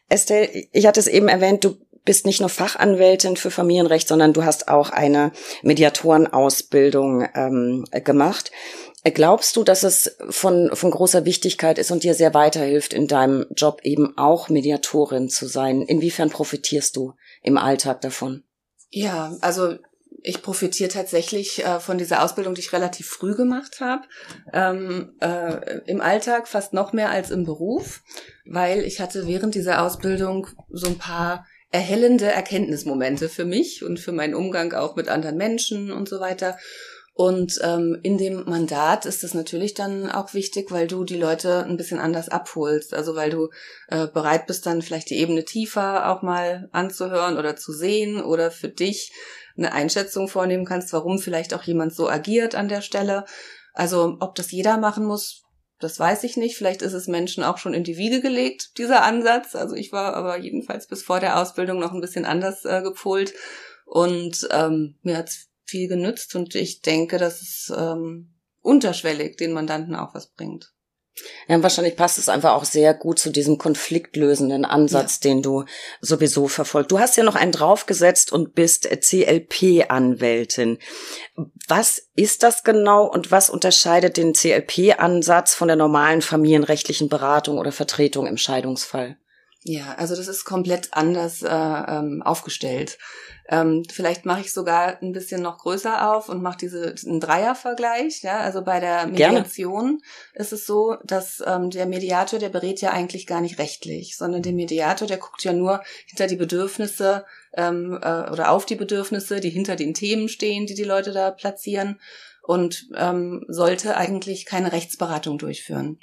Estelle, ich hatte es eben erwähnt, du bist nicht nur Fachanwältin für Familienrecht, sondern du hast auch eine Mediatorenausbildung ähm, gemacht. Glaubst du, dass es von, von großer Wichtigkeit ist und dir sehr weiterhilft, in deinem Job eben auch Mediatorin zu sein? Inwiefern profitierst du im Alltag davon? Ja, also ich profitiere tatsächlich äh, von dieser Ausbildung, die ich relativ früh gemacht habe. Ähm, äh, Im Alltag fast noch mehr als im Beruf, weil ich hatte während dieser Ausbildung so ein paar erhellende Erkenntnismomente für mich und für meinen Umgang auch mit anderen Menschen und so weiter. Und ähm, in dem Mandat ist es natürlich dann auch wichtig, weil du die Leute ein bisschen anders abholst. Also weil du äh, bereit bist, dann vielleicht die Ebene tiefer auch mal anzuhören oder zu sehen oder für dich eine Einschätzung vornehmen kannst, warum vielleicht auch jemand so agiert an der Stelle. Also ob das jeder machen muss, das weiß ich nicht. Vielleicht ist es Menschen auch schon in die Wiege gelegt, dieser Ansatz. Also ich war aber jedenfalls bis vor der Ausbildung noch ein bisschen anders äh, gepolt. Und ähm, mir hat's viel genützt und ich denke, dass es ähm, unterschwellig den Mandanten auch was bringt. Ja, wahrscheinlich passt es einfach auch sehr gut zu diesem konfliktlösenden Ansatz, ja. den du sowieso verfolgst. Du hast ja noch einen draufgesetzt und bist CLP-Anwältin. Was ist das genau und was unterscheidet den CLP-Ansatz von der normalen familienrechtlichen Beratung oder Vertretung im Scheidungsfall? Ja, also das ist komplett anders äh, ähm, aufgestellt. Ähm, vielleicht mache ich sogar ein bisschen noch größer auf und mache diese einen Dreiervergleich. Ja, also bei der Mediation Gerne. ist es so, dass ähm, der Mediator, der berät ja eigentlich gar nicht rechtlich, sondern der Mediator, der guckt ja nur hinter die Bedürfnisse ähm, äh, oder auf die Bedürfnisse, die hinter den Themen stehen, die die Leute da platzieren und ähm, sollte eigentlich keine Rechtsberatung durchführen.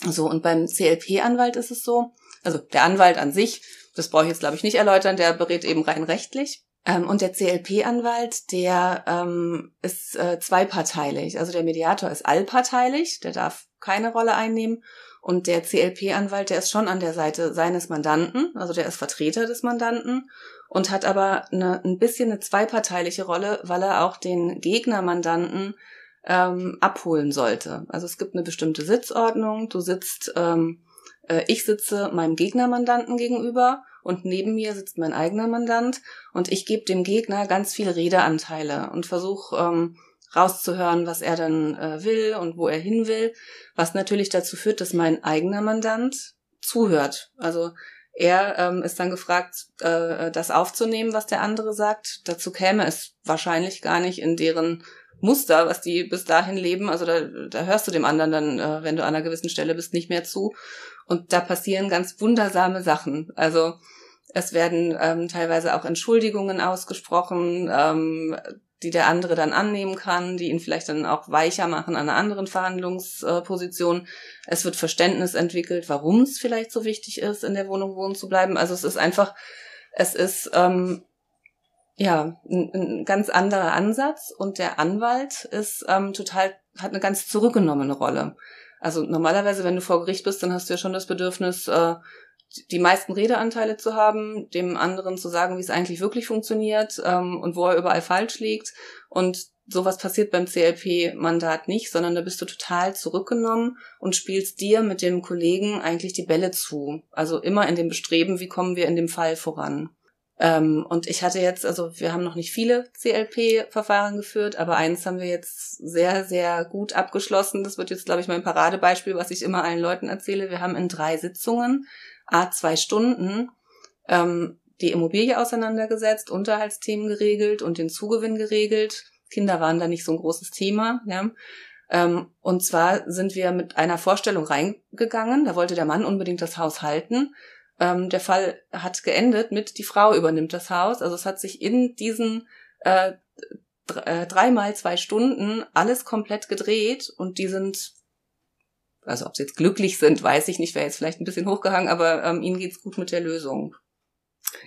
So und beim CLP-Anwalt ist es so, also der Anwalt an sich das brauche ich jetzt, glaube ich, nicht erläutern, der berät eben rein rechtlich. Ähm, und der CLP-Anwalt, der ähm, ist äh, zweiparteilich. Also der Mediator ist allparteilich, der darf keine Rolle einnehmen. Und der CLP-Anwalt, der ist schon an der Seite seines Mandanten, also der ist Vertreter des Mandanten und hat aber eine, ein bisschen eine zweiparteiliche Rolle, weil er auch den Gegnermandanten ähm, abholen sollte. Also es gibt eine bestimmte Sitzordnung. Du sitzt, ähm, äh, ich sitze meinem Gegnermandanten gegenüber und neben mir sitzt mein eigener Mandant und ich gebe dem Gegner ganz viele Redeanteile und versuche ähm, rauszuhören, was er dann äh, will und wo er hin will, was natürlich dazu führt, dass mein eigener Mandant zuhört. Also er ähm, ist dann gefragt, äh, das aufzunehmen, was der andere sagt. Dazu käme es wahrscheinlich gar nicht in deren Muster, was die bis dahin leben. Also da, da hörst du dem anderen dann, äh, wenn du an einer gewissen Stelle bist, nicht mehr zu. Und da passieren ganz wundersame Sachen. Also es werden ähm, teilweise auch Entschuldigungen ausgesprochen, ähm, die der andere dann annehmen kann, die ihn vielleicht dann auch weicher machen an einer anderen Verhandlungsposition. Es wird Verständnis entwickelt, warum es vielleicht so wichtig ist, in der Wohnung wohnen zu bleiben. Also es ist einfach, es ist ähm, ja ein, ein ganz anderer Ansatz und der Anwalt ist ähm, total hat eine ganz zurückgenommene Rolle. Also normalerweise, wenn du vor Gericht bist, dann hast du ja schon das Bedürfnis, äh, die meisten Redeanteile zu haben, dem anderen zu sagen, wie es eigentlich wirklich funktioniert ähm, und wo er überall falsch liegt. Und sowas passiert beim CLP-Mandat nicht, sondern da bist du total zurückgenommen und spielst dir mit dem Kollegen eigentlich die Bälle zu. Also immer in dem Bestreben, wie kommen wir in dem Fall voran. Ähm, und ich hatte jetzt, also wir haben noch nicht viele CLP-Verfahren geführt, aber eins haben wir jetzt sehr, sehr gut abgeschlossen. Das wird jetzt, glaube ich, mein Paradebeispiel, was ich immer allen Leuten erzähle. Wir haben in drei Sitzungen a zwei Stunden ähm, die Immobilie auseinandergesetzt, Unterhaltsthemen geregelt und den Zugewinn geregelt. Kinder waren da nicht so ein großes Thema. Ja. Ähm, und zwar sind wir mit einer Vorstellung reingegangen. Da wollte der Mann unbedingt das Haus halten. Ähm, der Fall hat geendet mit, die Frau übernimmt das Haus. Also es hat sich in diesen äh, äh dreimal zwei Stunden alles komplett gedreht und die sind also ob sie jetzt glücklich sind, weiß ich nicht, wäre jetzt vielleicht ein bisschen hochgehangen, aber ähm, ihnen geht's gut mit der Lösung.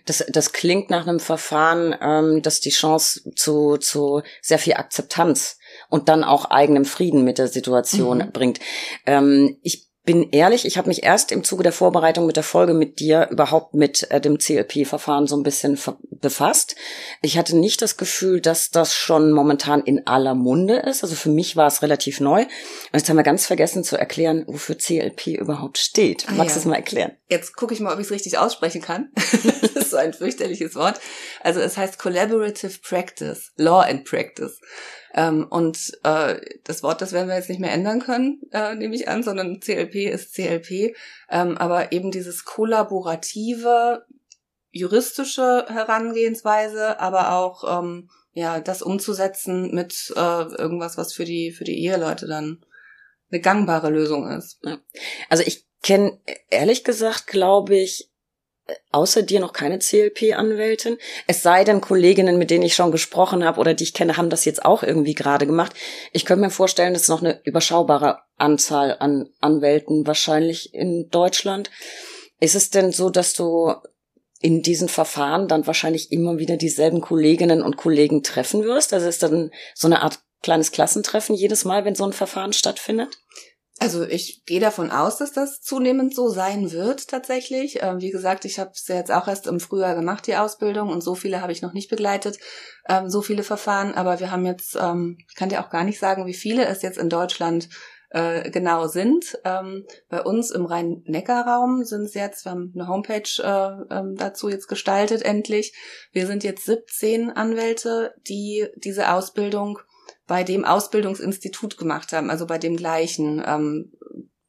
Das, das klingt nach einem Verfahren, ähm, das die Chance zu, zu sehr viel Akzeptanz und dann auch eigenem Frieden mit der Situation mhm. bringt. Ähm, ich bin ehrlich, ich habe mich erst im Zuge der Vorbereitung mit der Folge mit dir überhaupt mit äh, dem CLP-Verfahren so ein bisschen befasst. Ich hatte nicht das Gefühl, dass das schon momentan in aller Munde ist. Also für mich war es relativ neu. Und jetzt haben wir ganz vergessen zu erklären, wofür CLP überhaupt steht. Ah, Magst du ja. es mal erklären? Jetzt gucke ich mal, ob ich es richtig aussprechen kann. (laughs) das ist so ein fürchterliches Wort. Also es heißt Collaborative Practice, Law and Practice. Ähm, und äh, das Wort, das werden wir jetzt nicht mehr ändern können, äh, nehme ich an, sondern CLP ist CLP. Ähm, aber eben dieses kollaborative, juristische Herangehensweise, aber auch ähm, ja das umzusetzen mit äh, irgendwas, was für die für die Eheleute dann eine gangbare Lösung ist. Also ich kenne ehrlich gesagt, glaube ich, außer dir noch keine CLP-Anwältin. Es sei denn, Kolleginnen, mit denen ich schon gesprochen habe oder die ich kenne, haben das jetzt auch irgendwie gerade gemacht. Ich könnte mir vorstellen, es ist noch eine überschaubare Anzahl an Anwälten wahrscheinlich in Deutschland. Ist es denn so, dass du in diesen Verfahren dann wahrscheinlich immer wieder dieselben Kolleginnen und Kollegen treffen wirst? Also ist dann so eine Art kleines Klassentreffen jedes Mal, wenn so ein Verfahren stattfindet? Also ich gehe davon aus, dass das zunehmend so sein wird tatsächlich. Ähm, wie gesagt, ich habe es jetzt auch erst im Frühjahr gemacht, die Ausbildung, und so viele habe ich noch nicht begleitet, ähm, so viele Verfahren. Aber wir haben jetzt, ähm, ich kann dir auch gar nicht sagen, wie viele es jetzt in Deutschland äh, genau sind. Ähm, bei uns im Rhein-Neckar-Raum sind es jetzt, wir haben eine Homepage äh, ähm, dazu jetzt gestaltet endlich. Wir sind jetzt 17 Anwälte, die diese Ausbildung bei dem Ausbildungsinstitut gemacht haben, also bei dem gleichen, ähm,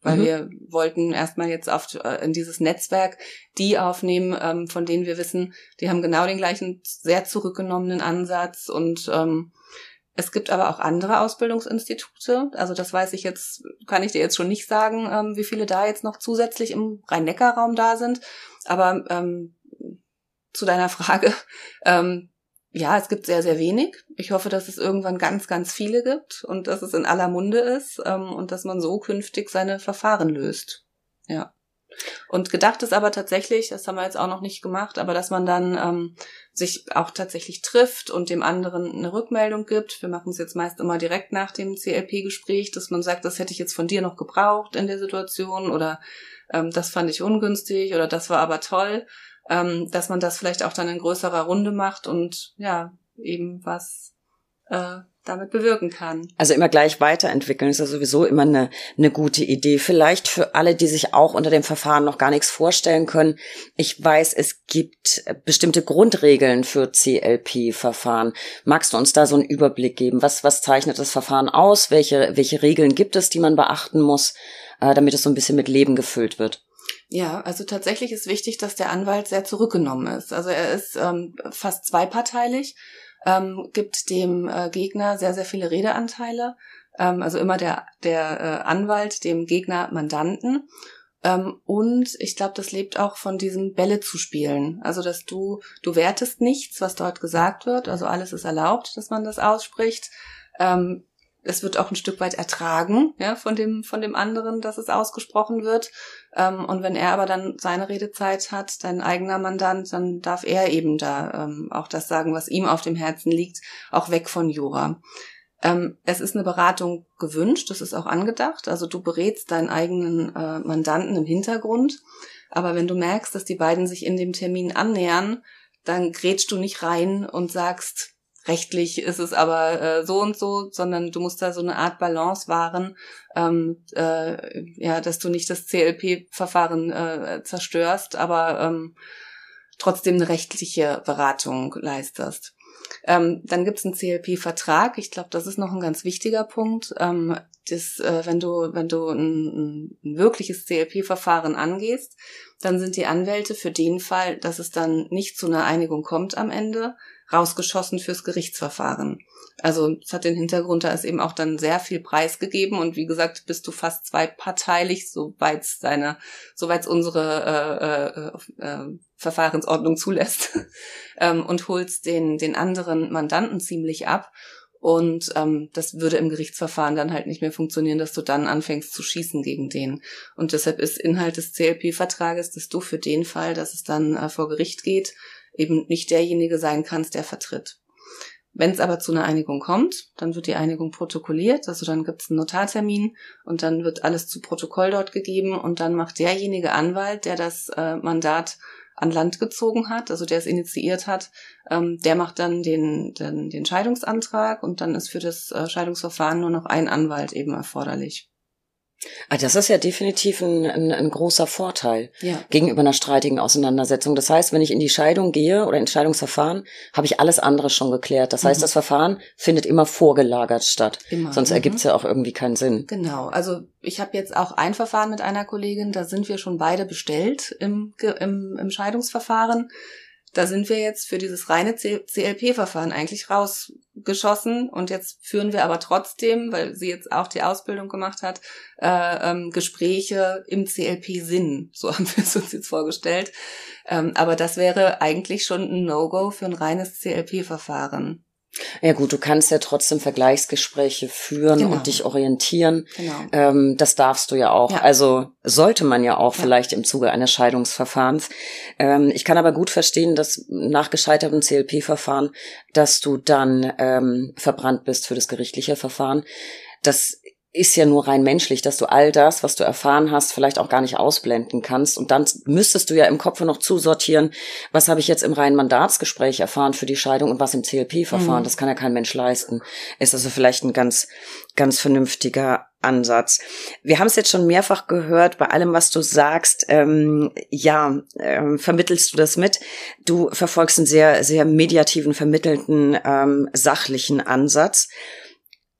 weil mhm. wir wollten erstmal jetzt auf, äh, in dieses Netzwerk die aufnehmen, ähm, von denen wir wissen, die haben genau den gleichen sehr zurückgenommenen Ansatz und ähm, es gibt aber auch andere Ausbildungsinstitute. Also das weiß ich jetzt, kann ich dir jetzt schon nicht sagen, ähm, wie viele da jetzt noch zusätzlich im Rhein-Neckar-Raum da sind. Aber ähm, zu deiner Frage, (laughs) ähm, ja, es gibt sehr, sehr wenig. Ich hoffe, dass es irgendwann ganz, ganz viele gibt und dass es in aller Munde ist ähm, und dass man so künftig seine Verfahren löst. Ja. Und gedacht ist aber tatsächlich, das haben wir jetzt auch noch nicht gemacht, aber dass man dann ähm, sich auch tatsächlich trifft und dem anderen eine Rückmeldung gibt. Wir machen es jetzt meist immer direkt nach dem CLP-Gespräch, dass man sagt, das hätte ich jetzt von dir noch gebraucht in der Situation oder ähm, das fand ich ungünstig oder das war aber toll, ähm, dass man das vielleicht auch dann in größerer Runde macht und ja, eben was äh, damit bewirken kann. Also immer gleich weiterentwickeln ist ja sowieso immer eine, eine gute Idee. Vielleicht für alle, die sich auch unter dem Verfahren noch gar nichts vorstellen können. Ich weiß, es gibt bestimmte Grundregeln für CLP-Verfahren. Magst du uns da so einen Überblick geben? Was, was zeichnet das Verfahren aus? Welche, welche Regeln gibt es, die man beachten muss, äh, damit es so ein bisschen mit Leben gefüllt wird? Ja, also tatsächlich ist wichtig, dass der Anwalt sehr zurückgenommen ist. Also er ist ähm, fast zweiparteilig ähm, gibt dem äh, Gegner sehr, sehr viele Redeanteile. Ähm, also immer der, der äh, Anwalt, dem Gegner Mandanten. Ähm, und ich glaube, das lebt auch von diesem Bälle zu spielen. Also, dass du, du wertest nichts, was dort gesagt wird. Also alles ist erlaubt, dass man das ausspricht. Ähm, es wird auch ein Stück weit ertragen, ja, von dem, von dem anderen, dass es ausgesprochen wird. Ähm, und wenn er aber dann seine Redezeit hat, dein eigener Mandant, dann darf er eben da ähm, auch das sagen, was ihm auf dem Herzen liegt, auch weg von Jura. Ähm, es ist eine Beratung gewünscht, das ist auch angedacht. Also du berätst deinen eigenen äh, Mandanten im Hintergrund. Aber wenn du merkst, dass die beiden sich in dem Termin annähern, dann grätschst du nicht rein und sagst, rechtlich ist es aber äh, so und so, sondern du musst da so eine Art Balance wahren, ähm, äh, ja, dass du nicht das CLP-Verfahren äh, zerstörst, aber ähm, trotzdem eine rechtliche Beratung leistest. Ähm, dann gibt es einen CLP-Vertrag. Ich glaube, das ist noch ein ganz wichtiger Punkt. Ähm, das, äh, wenn du, wenn du ein, ein wirkliches CLP-Verfahren angehst, dann sind die Anwälte für den Fall, dass es dann nicht zu einer Einigung kommt am Ende, rausgeschossen fürs Gerichtsverfahren. Also es hat den Hintergrund, da ist eben auch dann sehr viel preisgegeben und wie gesagt, bist du fast zweiparteilich, soweit es deine, soweit unsere äh, äh, äh, Verfahrensordnung zulässt (laughs) ähm, und holst den den anderen Mandanten ziemlich ab. Und ähm, das würde im Gerichtsverfahren dann halt nicht mehr funktionieren, dass du dann anfängst zu schießen gegen den. Und deshalb ist Inhalt des CLP-Vertrages, dass du für den Fall, dass es dann äh, vor Gericht geht, eben nicht derjenige sein kannst, der vertritt. Wenn es aber zu einer Einigung kommt, dann wird die Einigung protokolliert, also dann gibt es einen Notartermin und dann wird alles zu Protokoll dort gegeben und dann macht derjenige Anwalt, der das äh, Mandat an Land gezogen hat, also der es initiiert hat, ähm, der macht dann den, den, den Scheidungsantrag und dann ist für das äh, Scheidungsverfahren nur noch ein Anwalt eben erforderlich. Ah, das ist ja definitiv ein, ein, ein großer Vorteil ja. gegenüber einer streitigen Auseinandersetzung. Das heißt, wenn ich in die Scheidung gehe oder ins Scheidungsverfahren, habe ich alles andere schon geklärt. Das heißt, mhm. das Verfahren findet immer vorgelagert statt. Immer. Sonst mhm. ergibt es ja auch irgendwie keinen Sinn. Genau. Also ich habe jetzt auch ein Verfahren mit einer Kollegin, da sind wir schon beide bestellt im, im, im Scheidungsverfahren da sind wir jetzt für dieses reine CLP-Verfahren eigentlich rausgeschossen und jetzt führen wir aber trotzdem, weil sie jetzt auch die Ausbildung gemacht hat, äh, ähm, Gespräche im CLP-Sinn. So (laughs) haben wir es uns jetzt vorgestellt. Ähm, aber das wäre eigentlich schon ein No-Go für ein reines CLP-Verfahren. Ja gut, du kannst ja trotzdem Vergleichsgespräche führen genau. und dich orientieren. Genau. Ähm, das darfst du ja auch. Ja. Also sollte man ja auch ja. vielleicht im Zuge eines Scheidungsverfahrens. Ähm, ich kann aber gut verstehen, dass nach gescheitertem CLP-Verfahren, dass du dann ähm, verbrannt bist für das gerichtliche Verfahren. Das ist ja nur rein menschlich, dass du all das, was du erfahren hast, vielleicht auch gar nicht ausblenden kannst. Und dann müsstest du ja im Kopf noch zusortieren, was habe ich jetzt im reinen Mandatsgespräch erfahren für die Scheidung und was im CLP-Verfahren. Mhm. Das kann ja kein Mensch leisten. Ist also vielleicht ein ganz, ganz vernünftiger Ansatz. Wir haben es jetzt schon mehrfach gehört, bei allem, was du sagst, ähm, ja, ähm, vermittelst du das mit. Du verfolgst einen sehr, sehr mediativen, vermittelten, ähm, sachlichen Ansatz.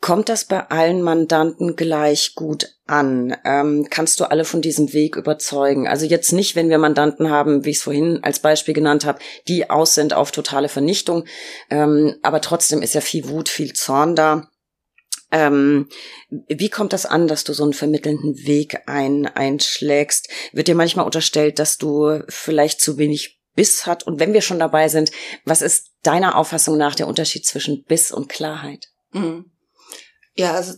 Kommt das bei allen Mandanten gleich gut an? Ähm, kannst du alle von diesem Weg überzeugen? Also jetzt nicht, wenn wir Mandanten haben, wie ich es vorhin als Beispiel genannt habe, die aus sind auf totale Vernichtung, ähm, aber trotzdem ist ja viel Wut, viel Zorn da. Ähm, wie kommt das an, dass du so einen vermittelnden Weg ein, einschlägst? Wird dir manchmal unterstellt, dass du vielleicht zu wenig Biss hat? Und wenn wir schon dabei sind, was ist deiner Auffassung nach der Unterschied zwischen Biss und Klarheit? Mhm. Ja, also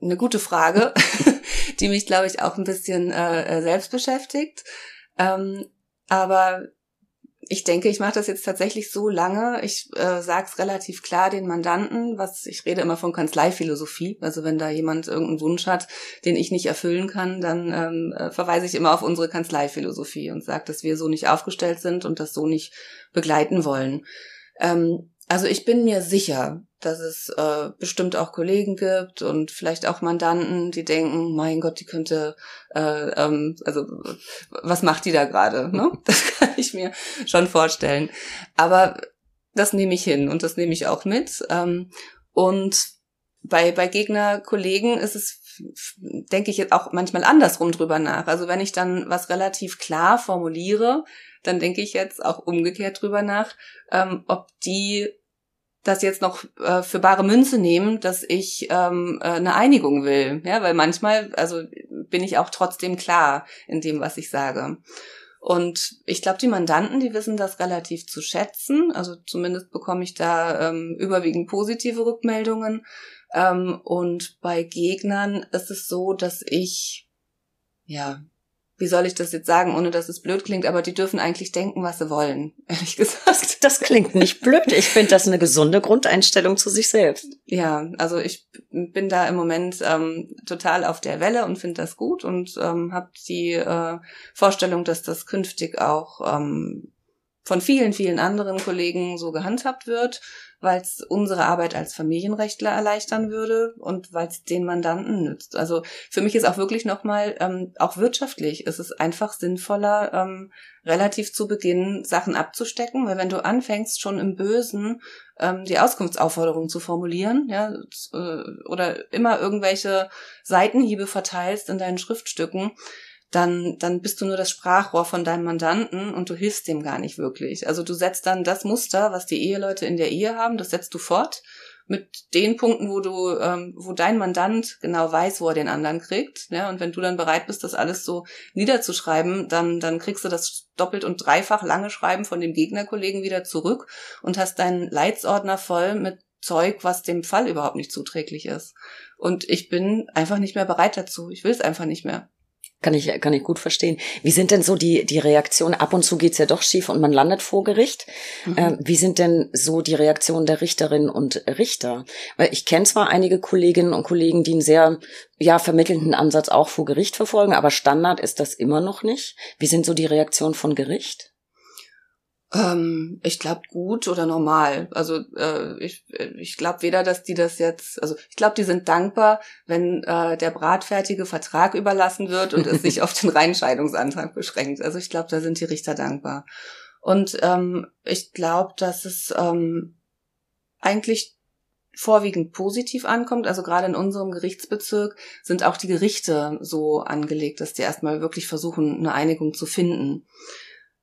eine gute Frage. (laughs) die mich, glaube ich, auch ein bisschen äh, äh selbst beschäftigt. Ähm, aber ich denke, ich mache das jetzt tatsächlich so lange. Ich äh, sage es relativ klar den Mandanten, was ich rede immer von Kanzleiphilosophie. Also wenn da jemand irgendeinen Wunsch hat, den ich nicht erfüllen kann, dann ähm, äh, verweise ich immer auf unsere Kanzleiphilosophie und sage, dass wir so nicht aufgestellt sind und das so nicht begleiten wollen. Ähm, also ich bin mir sicher, dass es äh, bestimmt auch Kollegen gibt und vielleicht auch Mandanten, die denken, mein Gott, die könnte, äh, ähm, also was macht die da gerade? Ne? (laughs) Das kann ich mir schon vorstellen. Aber das nehme ich hin und das nehme ich auch mit. Ähm, und bei, bei Gegnerkollegen ist es, denke ich jetzt auch manchmal andersrum drüber nach. Also wenn ich dann was relativ klar formuliere, dann denke ich jetzt auch umgekehrt drüber nach, ähm, ob die das jetzt noch äh, für bare Münze nehmen, dass ich ähm, äh, eine Einigung will. Ja, weil manchmal, also bin ich auch trotzdem klar in dem, was ich sage. Und ich glaube, die Mandanten, die wissen das relativ zu schätzen. Also zumindest bekomme ich da ähm, überwiegend positive Rückmeldungen. Ähm, und bei Gegnern ist es so, dass ich ja wie soll ich das jetzt sagen, ohne dass es blöd klingt, aber die dürfen eigentlich denken, was sie wollen, (laughs) ehrlich gesagt. Das, klingt nicht blöd. Ich finde das eine gesunde Grundeinstellung zu sich selbst. Ja, also ich bin da im Moment ähm, total auf der Welle und finde das gut und ähm, habe die äh, Vorstellung, dass das künftig auch ähm, von vielen, vielen anderen Kollegen so gehandhabt wird weil es unsere Arbeit als Familienrechtler erleichtern würde und weil es den Mandanten nützt. Also für mich ist auch wirklich nochmal, ähm, auch wirtschaftlich, ist es einfach sinnvoller, ähm, relativ zu Beginn Sachen abzustecken, weil wenn du anfängst, schon im Bösen ähm, die Auskunftsaufforderung zu formulieren, ja, äh, oder immer irgendwelche Seitenhiebe verteilst in deinen Schriftstücken, dann, dann bist du nur das Sprachrohr von deinem Mandanten und du hilfst dem gar nicht wirklich. Also du setzt dann das Muster, was die Eheleute in der Ehe haben, das setzt du fort mit den Punkten, wo du, ähm, wo dein Mandant genau weiß, wo er den anderen kriegt. Ja, und wenn du dann bereit bist, das alles so niederzuschreiben, dann, dann kriegst du das doppelt und dreifach lange Schreiben von dem Gegnerkollegen wieder zurück und hast deinen Leitsordner voll mit Zeug, was dem Fall überhaupt nicht zuträglich ist. Und ich bin einfach nicht mehr bereit dazu. Ich will es einfach nicht mehr. Kann ich, kann ich gut verstehen. Wie sind denn so die, die Reaktionen? Ab und zu geht's ja doch schief und man landet vor Gericht. Mhm. Ähm, wie sind denn so die Reaktionen der Richterinnen und Richter? Weil ich kenne zwar einige Kolleginnen und Kollegen, die einen sehr, ja, vermittelnden Ansatz auch vor Gericht verfolgen, aber Standard ist das immer noch nicht. Wie sind so die Reaktionen von Gericht? Ähm, ich glaube gut oder normal. Also äh, ich, ich glaube weder, dass die das jetzt, also ich glaube, die sind dankbar, wenn äh, der bratfertige Vertrag überlassen wird und es sich (laughs) auf den Reinscheidungsantrag beschränkt. Also ich glaube, da sind die Richter dankbar. Und ähm, ich glaube, dass es ähm, eigentlich vorwiegend positiv ankommt. Also gerade in unserem Gerichtsbezirk sind auch die Gerichte so angelegt, dass die erstmal wirklich versuchen, eine Einigung zu finden.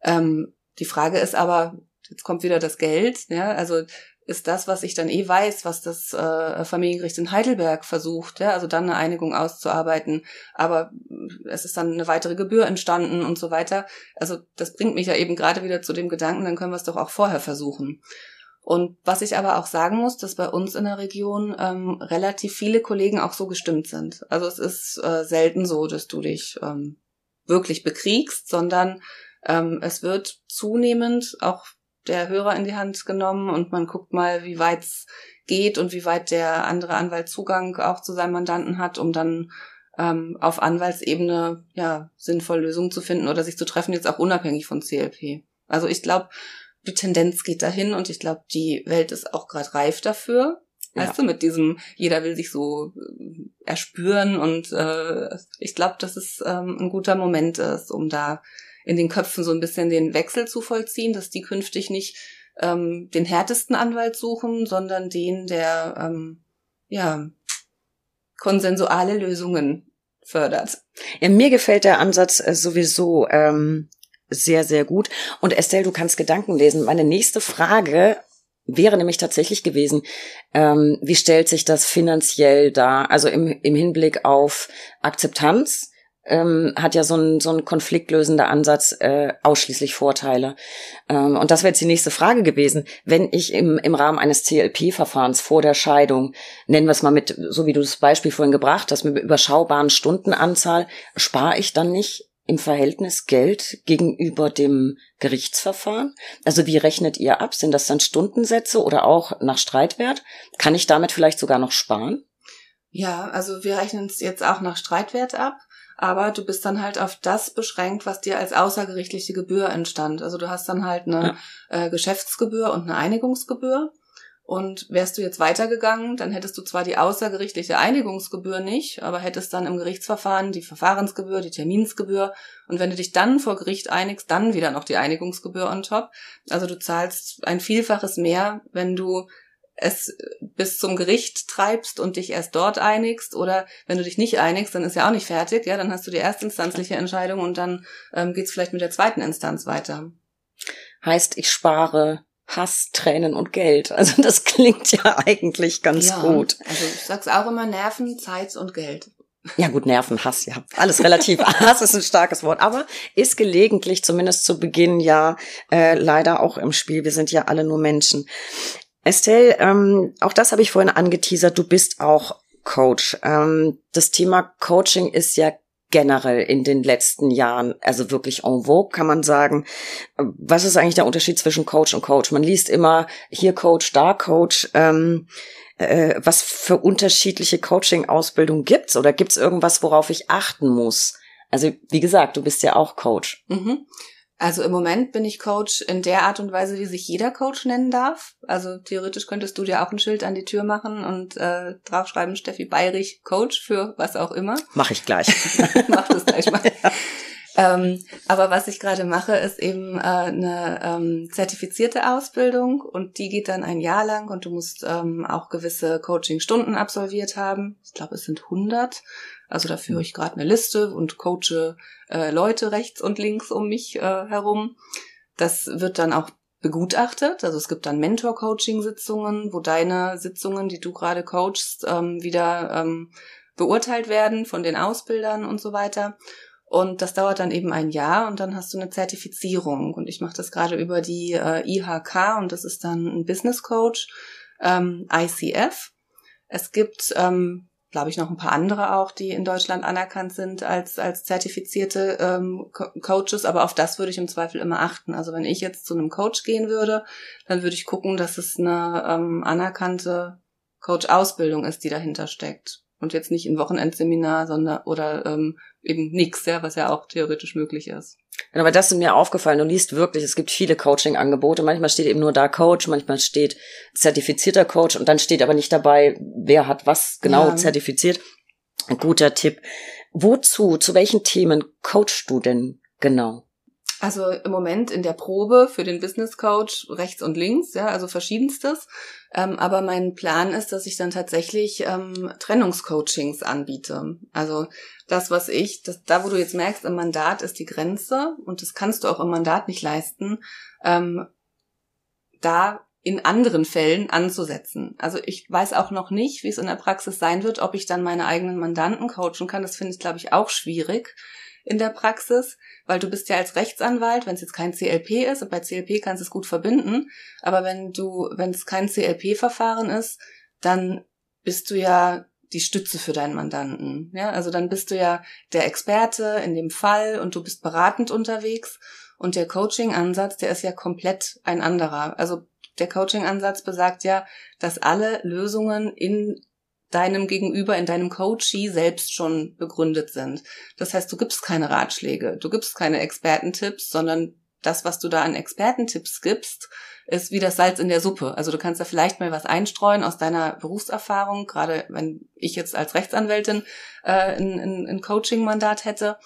Ähm, die Frage ist aber, jetzt kommt wieder das Geld, ja, also ist das, was ich dann eh weiß, was das äh, Familiengericht in Heidelberg versucht, ja, also dann eine Einigung auszuarbeiten, aber es ist dann eine weitere Gebühr entstanden und so weiter. Also das bringt mich ja eben gerade wieder zu dem Gedanken, dann können wir es doch auch vorher versuchen. Und was ich aber auch sagen muss, dass bei uns in der Region ähm, relativ viele Kollegen auch so gestimmt sind. Also es ist äh, selten so, dass du dich ähm, wirklich bekriegst, sondern ähm, es wird zunehmend auch der Hörer in die Hand genommen und man guckt mal, wie weit es geht und wie weit der andere Anwalt Zugang auch zu seinem Mandanten hat, um dann ähm, auf Anwaltsebene ja sinnvoll Lösungen zu finden oder sich zu treffen, jetzt auch unabhängig von CLP. Also ich glaube, die Tendenz geht dahin und ich glaube, die Welt ist auch gerade reif dafür. Ja. Weißt du, mit diesem, jeder will sich so äh, erspüren und äh, ich glaube, dass es ähm, ein guter Moment ist, um da in den Köpfen so ein bisschen den Wechsel zu vollziehen, dass die künftig nicht ähm, den härtesten Anwalt suchen, sondern den, der ähm, ja konsensuale Lösungen fördert. Ja, mir gefällt der Ansatz äh, sowieso ähm, sehr, sehr gut. Und Estelle, du kannst Gedanken lesen. Meine nächste Frage wäre nämlich tatsächlich gewesen, ähm, wie stellt sich das finanziell dar? Also im, im Hinblick auf Akzeptanz ähm, hat ja so ein, so ein konfliktlösender Ansatz äh, ausschließlich Vorteile. Ähm, und das wäre jetzt die nächste Frage gewesen. Wenn ich im, im Rahmen eines CLP-Verfahrens vor der Scheidung, nennen wir es mal mit, so wie du das Beispiel vorhin gebracht hast, mit überschaubaren Stundenanzahl, spare ich dann nicht im Verhältnis Geld gegenüber dem Gerichtsverfahren? Also wie rechnet ihr ab? Sind das dann Stundensätze oder auch nach Streitwert? Kann ich damit vielleicht sogar noch sparen? Ja, also wir rechnen es jetzt auch nach Streitwert ab, aber du bist dann halt auf das beschränkt, was dir als außergerichtliche Gebühr entstand. Also du hast dann halt eine ja. äh, Geschäftsgebühr und eine Einigungsgebühr. Und wärst du jetzt weitergegangen, dann hättest du zwar die außergerichtliche Einigungsgebühr nicht, aber hättest dann im Gerichtsverfahren die Verfahrensgebühr, die Terminsgebühr. Und wenn du dich dann vor Gericht einigst, dann wieder noch die Einigungsgebühr on top. Also du zahlst ein Vielfaches mehr, wenn du es bis zum Gericht treibst und dich erst dort einigst oder wenn du dich nicht einigst, dann ist ja auch nicht fertig, ja, dann hast du die erstinstanzliche Entscheidung und dann ähm, geht's vielleicht mit der zweiten Instanz weiter. Heißt, ich spare Hass, Tränen und Geld. Also das (laughs) klingt ja eigentlich ganz ja, gut. Also ich sag's auch immer Nerven, Zeit und Geld. Ja gut, Nerven, Hass, ja. Alles relativ. (laughs) Hass ist ein starkes Wort, aber ist gelegentlich, zumindest zu Beginn ja, äh, leider auch im Spiel. Wir sind ja alle nur Menschen. Estelle, ähm, auch das habe ich vorhin angeteasert, du bist auch Coach. Ähm, das Thema Coaching ist ja generell in den letzten Jahren, also wirklich en vogue, kann man sagen. Was ist eigentlich der Unterschied zwischen Coach und Coach? Man liest immer hier Coach, da Coach. Ähm, äh, was für unterschiedliche Coaching-Ausbildung gibt's oder gibt's irgendwas, worauf ich achten muss? Also wie gesagt, du bist ja auch Coach. Mhm. Also im Moment bin ich Coach in der Art und Weise, wie sich jeder Coach nennen darf. Also theoretisch könntest du dir auch ein Schild an die Tür machen und äh, draufschreiben Steffi Bayrich Coach für was auch immer. Mach ich gleich. (laughs) Mach das gleich mal. (laughs) Ja. Ähm, aber was ich gerade mache, ist eben äh, eine ähm, zertifizierte Ausbildung und die geht dann ein Jahr lang und du musst ähm, auch gewisse Coaching-Stunden absolviert haben. Ich glaube, es sind 100 also da führe ich gerade eine Liste und coache äh, Leute rechts und links um mich äh, herum. Das wird dann auch begutachtet. Also es gibt dann Mentor-Coaching-Sitzungen, wo deine Sitzungen, die du gerade coachst, ähm, wieder ähm, beurteilt werden von den Ausbildern und so weiter. Und das dauert dann eben ein Jahr und dann hast du eine Zertifizierung. Und ich mache das gerade über die äh, IHK und das ist dann ein Business Coach, ähm, ICF. Es gibt ähm, glaube ich, noch ein paar andere auch, die in Deutschland anerkannt sind als, als zertifizierte ähm, Co Coaches, aber auf das würde ich im Zweifel immer achten. Also wenn ich jetzt zu einem Coach gehen würde, dann würde ich gucken, dass es eine ähm, anerkannte Coach-Ausbildung ist, die dahinter steckt. Und jetzt nicht ein Wochenendseminar, sondern oder ähm, eben nix, ja, was ja auch theoretisch möglich ist. Aber das ist mir aufgefallen. Du liest wirklich, es gibt viele Coaching-Angebote. Manchmal steht eben nur da Coach, manchmal steht zertifizierter Coach und dann steht aber nicht dabei, wer hat was genau ja. zertifiziert. Ein guter Tipp. Wozu, zu welchen Themen coachst du denn genau? Also im Moment in der Probe für den Business Coach rechts und links, ja, also verschiedenstes. Ähm, aber mein Plan ist, dass ich dann tatsächlich ähm, Trennungscoachings anbiete. Also das, was ich, das, da wo du jetzt merkst, im Mandat ist die Grenze und das kannst du auch im Mandat nicht leisten, ähm, da in anderen Fällen anzusetzen. Also ich weiß auch noch nicht, wie es in der Praxis sein wird, ob ich dann meine eigenen Mandanten coachen kann. Das finde ich, glaube ich, auch schwierig in der Praxis, weil du bist ja als Rechtsanwalt, wenn es jetzt kein CLP ist, und bei CLP kannst du es gut verbinden, aber wenn du, wenn es kein CLP-Verfahren ist, dann bist du ja die Stütze für deinen Mandanten. Ja, also dann bist du ja der Experte in dem Fall und du bist beratend unterwegs. Und der Coaching-Ansatz, der ist ja komplett ein anderer. Also der Coaching-Ansatz besagt ja, dass alle Lösungen in deinem Gegenüber, in deinem Coachee selbst schon begründet sind. Das heißt, du gibst keine Ratschläge, du gibst keine Expertentipps, sondern das, was du da an Expertentipps gibst, ist wie das Salz in der Suppe. Also du kannst da vielleicht mal was einstreuen aus deiner Berufserfahrung, gerade wenn ich jetzt als Rechtsanwältin äh, ein, ein, ein Coaching-Mandat hätte.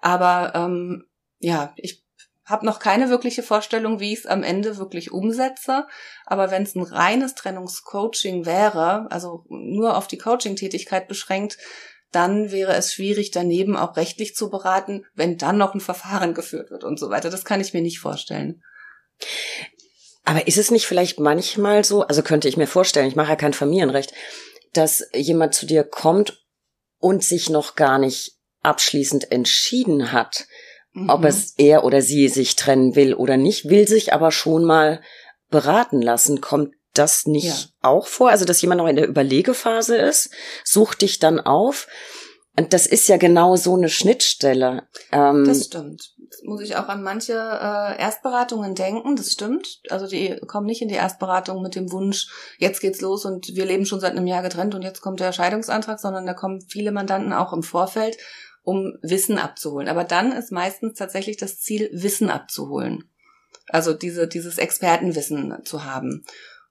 Aber ähm, ja, ich habe noch keine wirkliche Vorstellung, wie ich es am Ende wirklich umsetze. Aber wenn es ein reines Trennungscoaching wäre, also nur auf die Coaching-Tätigkeit beschränkt, dann wäre es schwierig, daneben auch rechtlich zu beraten, wenn dann noch ein Verfahren geführt wird und so weiter. Das kann ich mir nicht vorstellen. Aber ist es nicht vielleicht manchmal so, also könnte ich mir vorstellen, ich mache ja kein Familienrecht, dass jemand zu dir kommt und sich noch gar nicht abschließend entschieden hat, mhm. ob es er oder sie sich trennen will oder nicht, will sich aber schon mal beraten lassen. Kommt das nicht ja. auch vor? Also, dass jemand noch in der Überlegephase ist, sucht dich dann auf. Und das ist ja genau so eine Schnittstelle. Ähm, das stimmt. Das muss ich auch an manche äh, Erstberatungen denken. Das stimmt. Also die kommen nicht in die Erstberatung mit dem Wunsch, jetzt geht's los und wir leben schon seit einem Jahr getrennt und jetzt kommt der Scheidungsantrag, sondern da kommen viele Mandanten auch im Vorfeld, um Wissen abzuholen. Aber dann ist meistens tatsächlich das Ziel, Wissen abzuholen. Also diese, dieses Expertenwissen zu haben.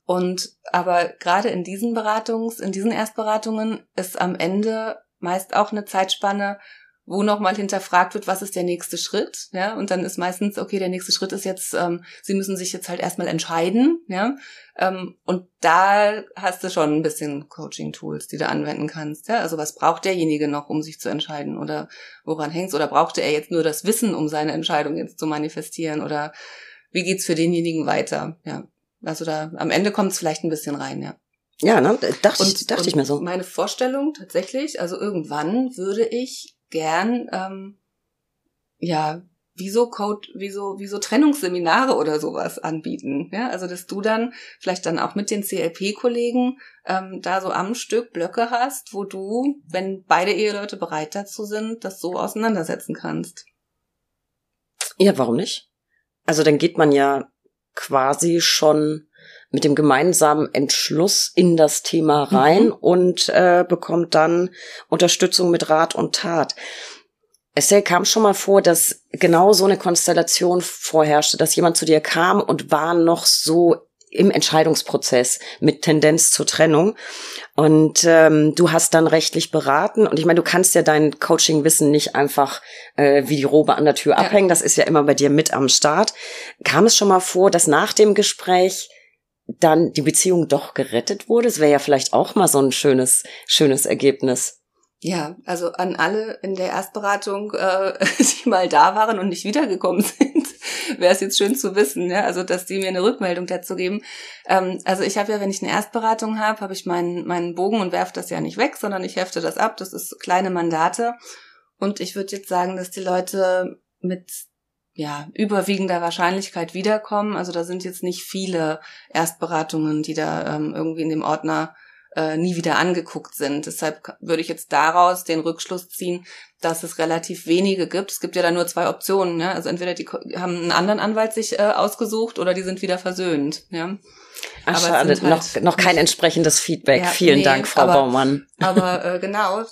Und aber gerade in diesen Beratungs, in diesen Erstberatungen ist am Ende meist auch eine Zeitspanne, wo nochmal hinterfragt wird, was ist der nächste Schritt, ja, und dann ist meistens, okay, der nächste Schritt ist jetzt, ähm, sie müssen sich jetzt halt erstmal entscheiden, ja, ähm, und da hast du schon ein bisschen Coaching-Tools, die du anwenden kannst, ja, also was braucht derjenige noch, um sich zu entscheiden, oder woran hängt's, oder brauchte er jetzt nur das Wissen, um seine Entscheidung jetzt zu manifestieren, oder wie geht's für denjenigen weiter, ja, also da, am Ende kommt's vielleicht ein bisschen rein, ja. Ja, ne? dachte, und, ich, dachte ich mir so. Meine Vorstellung tatsächlich, also irgendwann würde ich gern, ähm, ja, wie so Code, wie so, wie so Trennungsseminare oder sowas anbieten. Ja, also dass du dann vielleicht dann auch mit den CLP-Kollegen ähm, da so am Stück Blöcke hast, wo du, wenn beide Eheleute bereit dazu sind, das so auseinandersetzen kannst. Ja, warum nicht? Also dann geht man ja quasi schon mit dem gemeinsamen Entschluss in das Thema rein mhm. und äh, bekommt dann Unterstützung mit Rat und Tat. Estelle kam schon mal vor, dass genau so eine Konstellation vorherrschte, dass jemand zu dir kam und war noch so im Entscheidungsprozess mit Tendenz zur Trennung. Und ähm, du hast dann rechtlich beraten. Und ich meine, du kannst ja dein Coaching-Wissen nicht einfach äh, wie die Robe an der Tür ja. abhängen. Das ist ja immer bei dir mit am Start. Kam es schon mal vor, dass nach dem Gespräch dann die Beziehung doch gerettet wurde. Es wäre ja vielleicht auch mal so ein schönes, schönes Ergebnis. Ja, also an alle in der Erstberatung, äh, (laughs) die mal da waren und nicht wiedergekommen sind, (laughs) wäre es jetzt schön zu wissen, ja, also dass die mir eine Rückmeldung dazu geben. Ähm, also ich habe ja, wenn ich eine Erstberatung habe, habe ich meinen meinen Bogen und werfe das ja nicht weg, sondern ich hefte das ab. Das ist kleine Mandate und ich würde jetzt sagen, dass die Leute mit ja, überwiegender Wahrscheinlichkeit wiederkommen. Also da sind jetzt nicht viele Erstberatungen, die da ähm, irgendwie in dem Ordner äh, nie wieder angeguckt sind. Deshalb würde ich jetzt daraus den Rückschluss ziehen, dass es relativ wenige gibt. Es gibt ja da nur zwei Optionen. Ja? Also entweder die haben einen anderen Anwalt sich äh, ausgesucht oder die sind wieder versöhnt. Ja? Ach, aber schade, halt noch, noch kein entsprechendes Feedback. Ja, Vielen nee, Dank, Frau aber, Baumann. Aber äh, genau,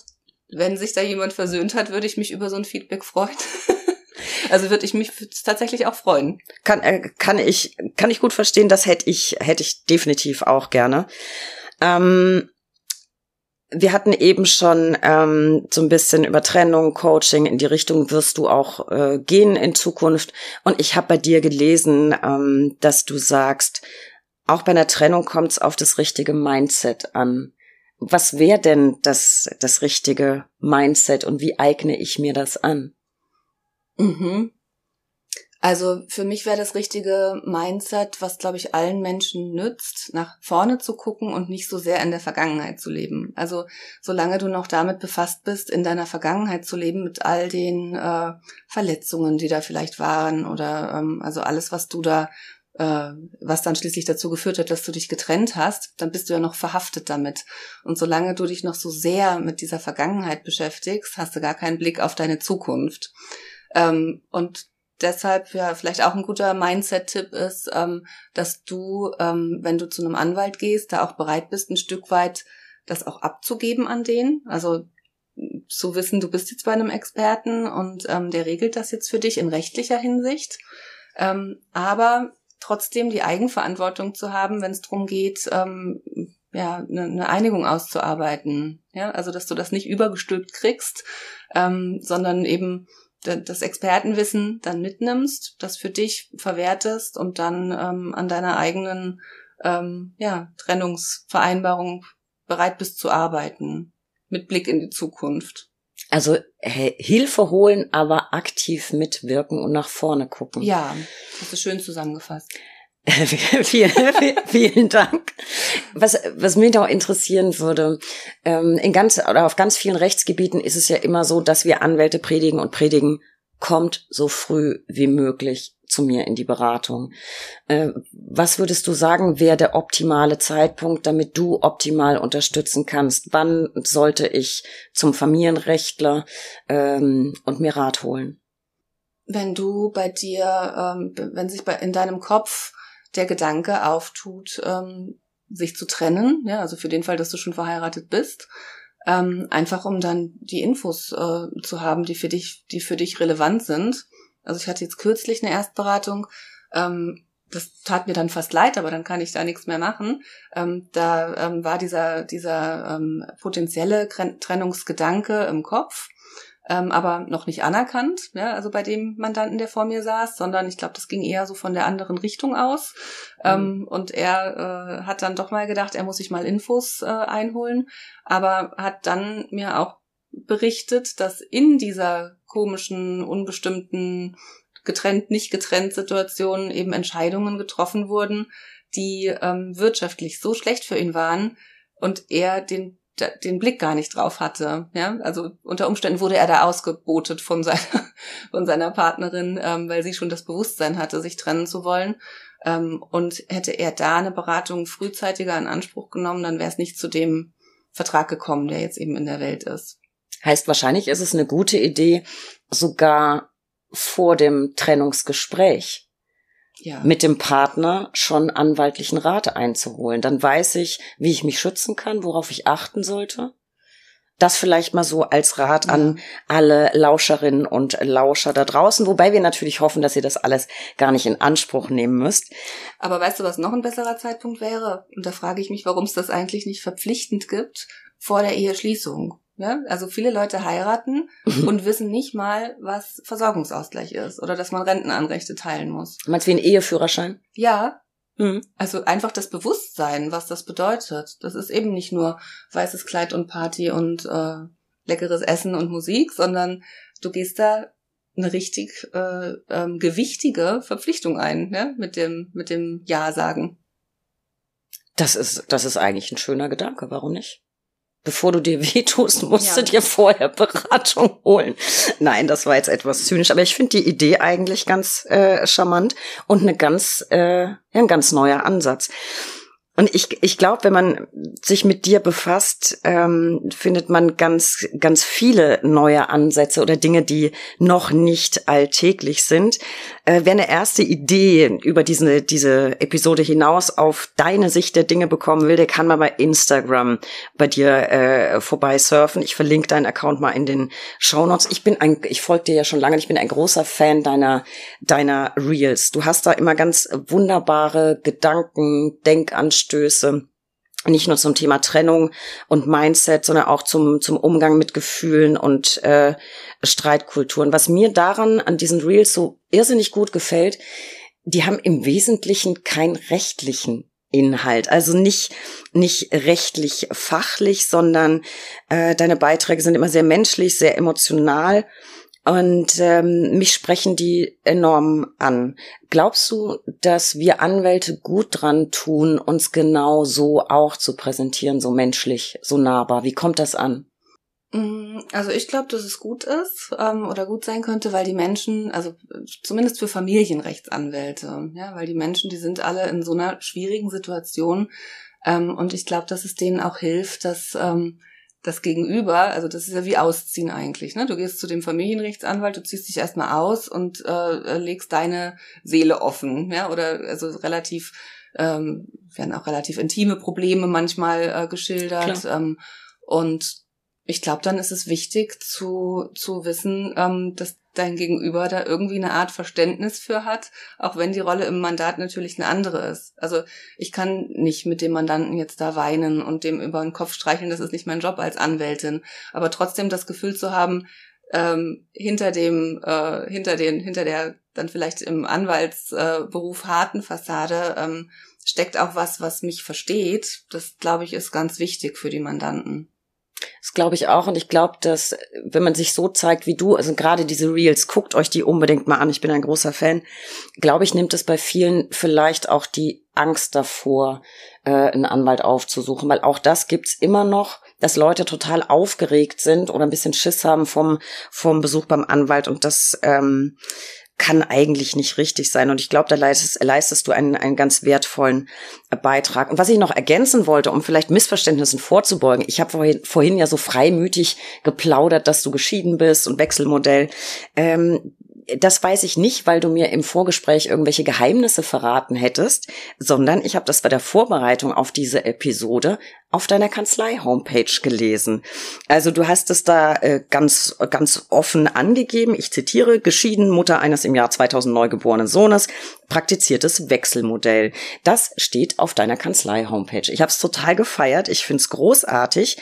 wenn sich da jemand versöhnt hat, würde ich mich über so ein Feedback freuen. (laughs) Also würde ich mich tatsächlich auch freuen. Kann, äh, kann ich, kann ich gut verstehen. Das hätte ich, hätte ich definitiv auch gerne. Ähm, wir hatten eben schon ähm, so ein bisschen über Trennung, Coaching, in die Richtung wirst du auch äh, gehen in Zukunft. Und ich habe bei dir gelesen, ähm, dass du sagst, auch bei einer Trennung kommt es auf das richtige Mindset an. Was wäre denn das, das richtige Mindset und wie eigne ich mir das an? Mhm. Also für mich wäre das richtige Mindset, was, glaube ich, allen Menschen nützt, nach vorne zu gucken und nicht so sehr in der Vergangenheit zu leben. Also solange du noch damit befasst bist, in deiner Vergangenheit zu leben, mit all den äh, Verletzungen, die da vielleicht waren oder ähm, also alles, was du da, äh, was dann schließlich dazu geführt hat, dass du dich getrennt hast, dann bist du ja noch verhaftet damit. Und solange du dich noch so sehr mit dieser Vergangenheit beschäftigst, hast du gar keinen Blick auf deine Zukunft. Ähm, und deshalb ja vielleicht auch ein guter Mindset-Tipp ist, ähm, dass du, ähm, wenn du zu einem Anwalt gehst, da auch bereit bist, ein Stück weit das auch abzugeben an den. Also zu wissen, du bist jetzt bei einem Experten und ähm, der regelt das jetzt für dich in rechtlicher Hinsicht. Ähm, aber trotzdem die Eigenverantwortung zu haben, wenn es darum geht, ähm, ja, eine, eine Einigung auszuarbeiten. Ja, also dass du das nicht übergestülpt kriegst, ähm, sondern eben das Expertenwissen dann mitnimmst, das für dich verwertest und dann ähm, an deiner eigenen ähm, ja, Trennungsvereinbarung bereit bist zu arbeiten, mit Blick in die Zukunft. Also hey, Hilfe holen, aber aktiv mitwirken und nach vorne gucken. Ja, das ist schön zusammengefasst. (laughs) vielen, vielen Dank. Was, was mich noch interessieren würde, ähm, in ganz oder auf ganz vielen Rechtsgebieten ist es ja immer so, dass wir Anwälte predigen und predigen, kommt so früh wie möglich zu mir in die Beratung. Äh, was würdest du sagen, wäre der optimale Zeitpunkt, damit du optimal unterstützen kannst? Wann sollte ich zum Familienrechtler ähm, und mir Rat holen? Wenn du bei dir, ähm, wenn sich bei, in deinem Kopf der Gedanke auftut, ähm, sich zu trennen, ja, also für den Fall, dass du schon verheiratet bist, ähm, einfach um dann die Infos äh, zu haben, die für dich, die für dich relevant sind. Also ich hatte jetzt kürzlich eine Erstberatung, ähm, das tat mir dann fast leid, aber dann kann ich da nichts mehr machen. Ähm, da ähm, war dieser, dieser ähm, potenzielle Trennungsgedanke im Kopf ähm, aber noch nicht anerkannt, ja, also bei dem Mandanten, der vor mir saß, sondern ich glaube, das ging eher so von der anderen Richtung aus. Mhm. Ähm, und er äh, hat dann doch mal gedacht, er muss sich mal Infos äh, einholen, aber hat dann mir auch berichtet, dass in dieser komischen, unbestimmten, getrennt, nicht getrennt Situation eben Entscheidungen getroffen wurden, die ähm, wirtschaftlich so schlecht für ihn waren und er den den Blick gar nicht drauf hatte. Ja, also unter Umständen wurde er da ausgebotet von seiner (laughs) von seiner Partnerin, ähm, weil sie schon das Bewusstsein hatte, sich trennen zu wollen. Ähm, und hätte er da eine Beratung frühzeitiger in Anspruch genommen, dann wäre es nicht zu dem Vertrag gekommen, der jetzt eben in der Welt ist. Heißt wahrscheinlich ist es eine gute Idee, sogar vor dem Trennungsgespräch ja. mit dem Partner schon anwaltlichen Rat einzuholen. Dann weiß ich, wie ich mich schützen kann, worauf ich achten sollte. Das vielleicht mal so als Rat ja. an alle Lauscherinnen und Lauscher da draußen, wobei wir natürlich hoffen, dass ihr das alles gar nicht in Anspruch nehmen müsst. Aber weißt du, was noch ein besserer Zeitpunkt wäre? Und da frage ich mich, warum es das eigentlich nicht verpflichtend gibt vor der Eheschließung. Ja? Also viele Leute heiraten mhm. und wissen nicht mal, was Versorgungsausgleich ist oder dass man Rentenanrechte teilen muss. Meinst du wie ein Eheführerschein? Ja. Mhm. Also einfach das Bewusstsein, was das bedeutet. Das ist eben nicht nur weißes Kleid und Party und äh, leckeres Essen und Musik, sondern du gehst da eine richtig äh, ähm, gewichtige Verpflichtung ein, ja, mit dem mit dem Ja sagen. Das ist das ist eigentlich ein schöner Gedanke. Warum nicht? Bevor du dir (laughs) wehtust, musst ja. du dir vorher Beratung holen. Nein, das war jetzt etwas zynisch, aber ich finde die Idee eigentlich ganz äh, charmant und eine ganz, äh, ja, ein ganz neuer Ansatz. Und ich, ich glaube, wenn man sich mit dir befasst, ähm, findet man ganz, ganz viele neue Ansätze oder Dinge, die noch nicht alltäglich sind. Äh, wer eine erste Idee über diese, diese Episode hinaus auf deine Sicht der Dinge bekommen will, der kann mal bei Instagram bei dir äh, vorbei surfen. Ich verlinke deinen Account mal in den Show Notes. Ich bin ein, ich folge dir ja schon lange, ich bin ein großer Fan deiner, deiner Reels. Du hast da immer ganz wunderbare Gedanken, Denkanstöße, Denkanstöße, nicht nur zum Thema Trennung und Mindset, sondern auch zum, zum Umgang mit Gefühlen und äh, Streitkulturen. Was mir daran an diesen Reels so irrsinnig gut gefällt, die haben im Wesentlichen keinen rechtlichen Inhalt. Also nicht, nicht rechtlich fachlich, sondern äh, deine Beiträge sind immer sehr menschlich, sehr emotional und ähm, mich sprechen die enorm an. Glaubst du, dass wir Anwälte gut dran tun, uns genau so auch zu präsentieren, so menschlich, so nahbar? Wie kommt das an? Mm, also ich glaube, dass es gut ist ähm, oder gut sein könnte, weil die Menschen, also zumindest für Familienrechtsanwälte, ja, weil die Menschen, die sind alle in so einer schwierigen Situation ähm, und ich glaube, dass es denen auch hilft, dass ähm, das Gegenüber, also das ist ja wie Ausziehen eigentlich. Ne? Du gehst zu dem Familienrechtsanwalt, du ziehst dich erstmal aus und äh, legst deine Seele offen, ja, oder also relativ ähm, werden auch relativ intime Probleme manchmal äh, geschildert. Ähm, und ich glaube, dann ist es wichtig zu, zu wissen, ähm, dass dein Gegenüber da irgendwie eine Art Verständnis für hat, auch wenn die Rolle im Mandat natürlich eine andere ist. Also ich kann nicht mit dem Mandanten jetzt da weinen und dem über den Kopf streicheln, das ist nicht mein Job als Anwältin. Aber trotzdem das Gefühl zu haben, ähm, hinter dem, äh, hinter den, hinter der dann vielleicht im Anwaltsberuf äh, harten Fassade ähm, steckt auch was, was mich versteht. Das glaube ich ist ganz wichtig für die Mandanten. Das glaube ich auch. Und ich glaube, dass, wenn man sich so zeigt wie du, also gerade diese Reels, guckt euch die unbedingt mal an. Ich bin ein großer Fan. Glaube ich, nimmt es bei vielen vielleicht auch die Angst davor, äh, einen Anwalt aufzusuchen, weil auch das gibt's immer noch, dass Leute total aufgeregt sind oder ein bisschen Schiss haben vom, vom Besuch beim Anwalt und das, ähm, kann eigentlich nicht richtig sein. Und ich glaube, da leistest, leistest du einen, einen ganz wertvollen Beitrag. Und was ich noch ergänzen wollte, um vielleicht Missverständnissen vorzubeugen, ich habe vorhin, vorhin ja so freimütig geplaudert, dass du geschieden bist und Wechselmodell. Ähm, das weiß ich nicht, weil du mir im Vorgespräch irgendwelche Geheimnisse verraten hättest, sondern ich habe das bei der Vorbereitung auf diese Episode auf deiner Kanzlei-Homepage gelesen. Also du hast es da äh, ganz, ganz offen angegeben. Ich zitiere, geschieden, Mutter eines im Jahr 2009 geborenen Sohnes, praktiziertes Wechselmodell. Das steht auf deiner Kanzlei-Homepage. Ich habe es total gefeiert. Ich finde es großartig.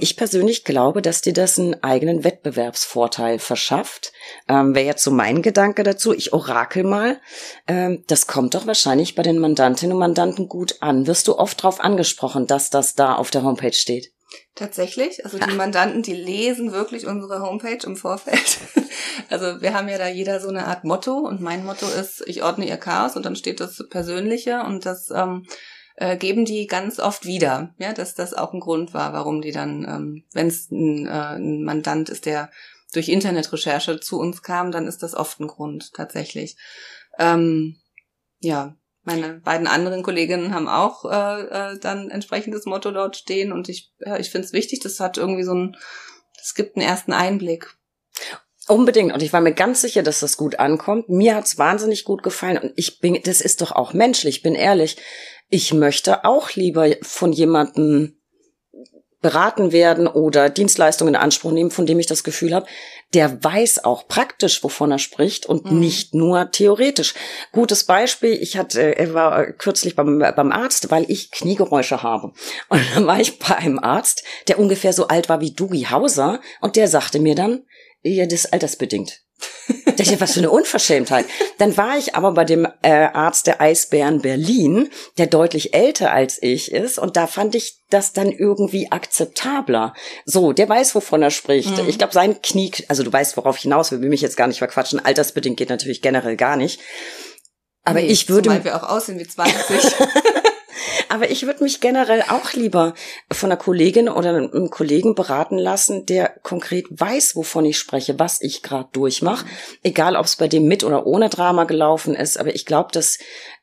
Ich persönlich glaube, dass dir das einen eigenen Wettbewerbsvorteil verschafft. Ähm, Wäre jetzt so mein Gedanke dazu. Ich orakel mal. Ähm, das kommt doch wahrscheinlich bei den Mandantinnen und Mandanten gut an. Wirst du oft darauf angesprochen, dass das da da auf der Homepage steht. Tatsächlich. Also die Mandanten, die lesen wirklich unsere Homepage im Vorfeld. (laughs) Also wir haben ja da jeder so eine Art Motto und mein Motto ist, ich ordne ihr Chaos und dann steht das Persönliche und das ähm, äh, geben die ganz oft wieder, ja, dass das auch ein Grund war, warum die dann, ähm, wenn es ein, äh, ein Mandant ist, der durch Internetrecherche zu uns kam, dann ist das oft ein Grund tatsächlich. Ähm, ja, meine beiden anderen Kolleginnen haben auch äh, äh, dann entsprechendes Motto dort stehen und ich, ja, ich finde es wichtig, das hat irgendwie so ein, das gibt einen ersten Einblick. Unbedingt. Und ich war mir ganz sicher, dass das gut ankommt. Mir hat's wahnsinnig gut gefallen. Und ich bin, das ist doch auch menschlich, bin ehrlich. Ich möchte auch lieber von jemandem beraten werden oder Dienstleistungen in Anspruch nehmen, von dem ich das Gefühl habe, der weiß auch praktisch, wovon er spricht und mhm. nicht nur theoretisch. Gutes Beispiel, ich hatte, er war kürzlich beim, beim Arzt, weil ich Kniegeräusche habe. Und (laughs) dann war ich bei einem Arzt, der ungefähr so alt war wie Dougie Hauser und der sagte mir dann, ja, das ist altersbedingt. Das ist was für eine Unverschämtheit. Dann war ich aber bei dem äh, Arzt der Eisbären Berlin, der deutlich älter als ich ist, und da fand ich das dann irgendwie akzeptabler. So, der weiß, wovon er spricht. Mhm. Ich glaube, sein Knie, also du weißt, worauf ich hinaus will, will mich jetzt gar nicht verquatschen. Altersbedingt geht natürlich generell gar nicht. Aber nee, ich würde. Weil wir auch aussehen wie 20. (laughs) Aber ich würde mich generell auch lieber von einer Kollegin oder einem Kollegen beraten lassen, der konkret weiß, wovon ich spreche, was ich gerade durchmache. Egal, ob es bei dem mit oder ohne Drama gelaufen ist. Aber ich glaube, dass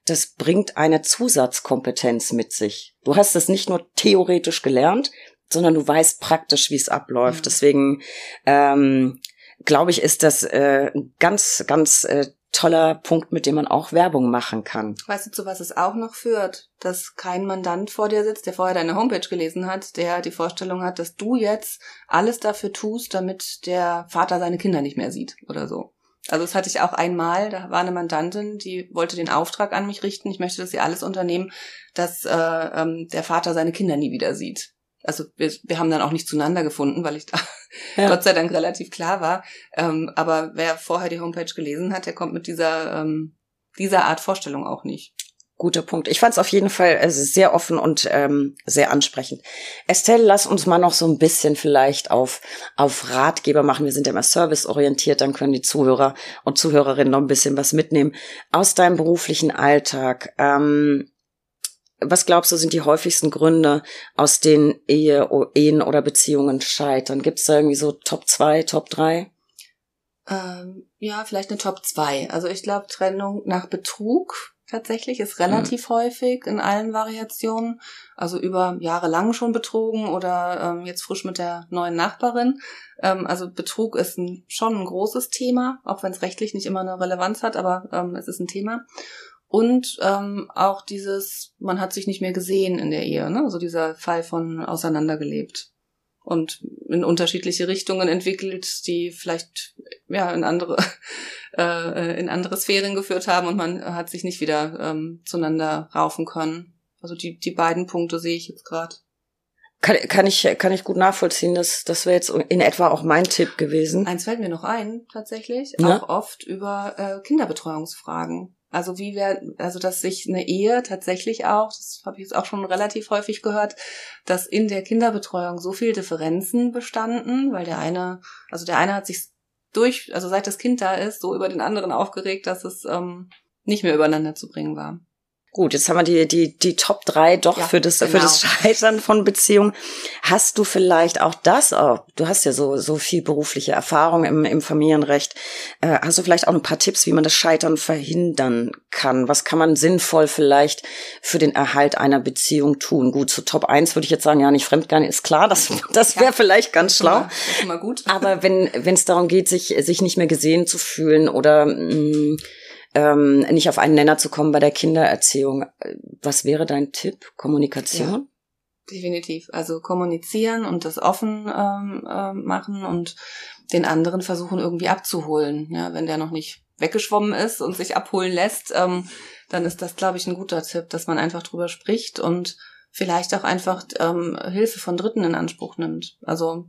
das bringt eine Zusatzkompetenz mit sich. Du hast es nicht nur theoretisch gelernt, sondern du weißt praktisch, wie es abläuft. Deswegen ähm, glaube ich, ist das äh, ganz, ganz äh, toller Punkt, mit dem man auch Werbung machen kann. Weißt du, zu was es auch noch führt? Dass kein Mandant vor dir sitzt, der vorher deine Homepage gelesen hat, der die Vorstellung hat, dass du jetzt alles dafür tust, damit der Vater seine Kinder nicht mehr sieht oder so. Also das hatte ich auch einmal, da war eine Mandantin, die wollte den Auftrag an mich richten, ich möchte, dass sie alles unternehmen, dass äh, ähm, der Vater seine Kinder nie wieder sieht also wir, wir haben dann auch nicht zueinander gefunden, weil ich da (laughs) ja. Gott sei Dank relativ klar war. Ähm, aber wer vorher die Homepage gelesen hat, der kommt mit dieser, ähm, dieser Art Vorstellung auch nicht. Guter Punkt. Ich fand es auf jeden Fall also sehr offen und ähm, sehr ansprechend. Estelle, lass uns mal noch so ein bisschen vielleicht auf, auf Ratgeber machen. Wir sind ja immer serviceorientiert, dann können die Zuhörer und Zuhörerinnen noch ein bisschen was mitnehmen aus deinem beruflichen Alltag. Ähm, was glaubst du, sind die häufigsten Gründe, aus denen Ehe, Ehen oder Beziehungen scheitern? Gibt es da irgendwie so Top 2, Top 3? Ähm, ja, vielleicht eine Top 2. Also ich glaube, Trennung nach Betrug tatsächlich ist relativ mhm. häufig in allen Variationen. Also über Jahre lang schon betrogen oder ähm, jetzt frisch mit der neuen Nachbarin. Ähm, also Betrug ist ein, schon ein großes Thema, auch wenn es rechtlich nicht immer eine Relevanz hat, aber ähm, es ist ein Thema. Und ähm, auch dieses, man hat sich nicht mehr gesehen in der Ehe, ne? also dieser Fall von auseinandergelebt und in unterschiedliche Richtungen entwickelt, die vielleicht ja in andere (laughs) äh, in andere Sphären geführt haben und man hat sich nicht wieder ähm, zueinander raufen können. Also die die beiden Punkte sehe ich jetzt gerade. Kann, kann ich kann ich gut nachvollziehen. Das das wäre jetzt in etwa auch mein Tipp gewesen. Eins fällt mir noch ein tatsächlich, ja? auch oft über äh, Kinderbetreuungsfragen Also wie wäre, also dass sich eine Ehe tatsächlich auch, das habe ich jetzt auch schon relativ häufig gehört, dass in der Kinderbetreuung so viel Differenzen bestanden, weil der eine, also der eine hat sich durch, also seit das Kind da ist, so über den anderen aufgeregt, dass es ähm, nicht mehr übereinander zu bringen war. Gut, jetzt haben wir die, die, die Top drei doch ja, für das, genau. für das Scheitern von Beziehungen. Hast du vielleicht auch das, oh, du hast ja so, so viel berufliche Erfahrung im, im Familienrecht, äh, hast du vielleicht auch ein paar Tipps, wie man das Scheitern verhindern kann? Was kann man sinnvoll vielleicht für den Erhalt einer Beziehung tun? Gut, zu Top eins würde ich jetzt sagen, ja, nicht fremdgehen, ist klar, das, (laughs) das wäre ja, vielleicht ganz schlau. Ist immer gut. Aber wenn wenn es darum geht, sich, sich nicht mehr gesehen zu fühlen oder mh, mm, ähm, nicht auf einen Nenner zu kommen bei der Kindererziehung. Was wäre dein Tipp? Kommunikation? Ja, definitiv. Also kommunizieren und das offen ähm, äh, machen und den anderen versuchen irgendwie abzuholen. Ja, wenn der noch nicht weggeschwommen ist und sich abholen lässt, ähm, dann ist das, glaube ich, ein guter Tipp, dass man einfach drüber spricht und vielleicht auch einfach ähm, Hilfe von Dritten in Anspruch nimmt. Also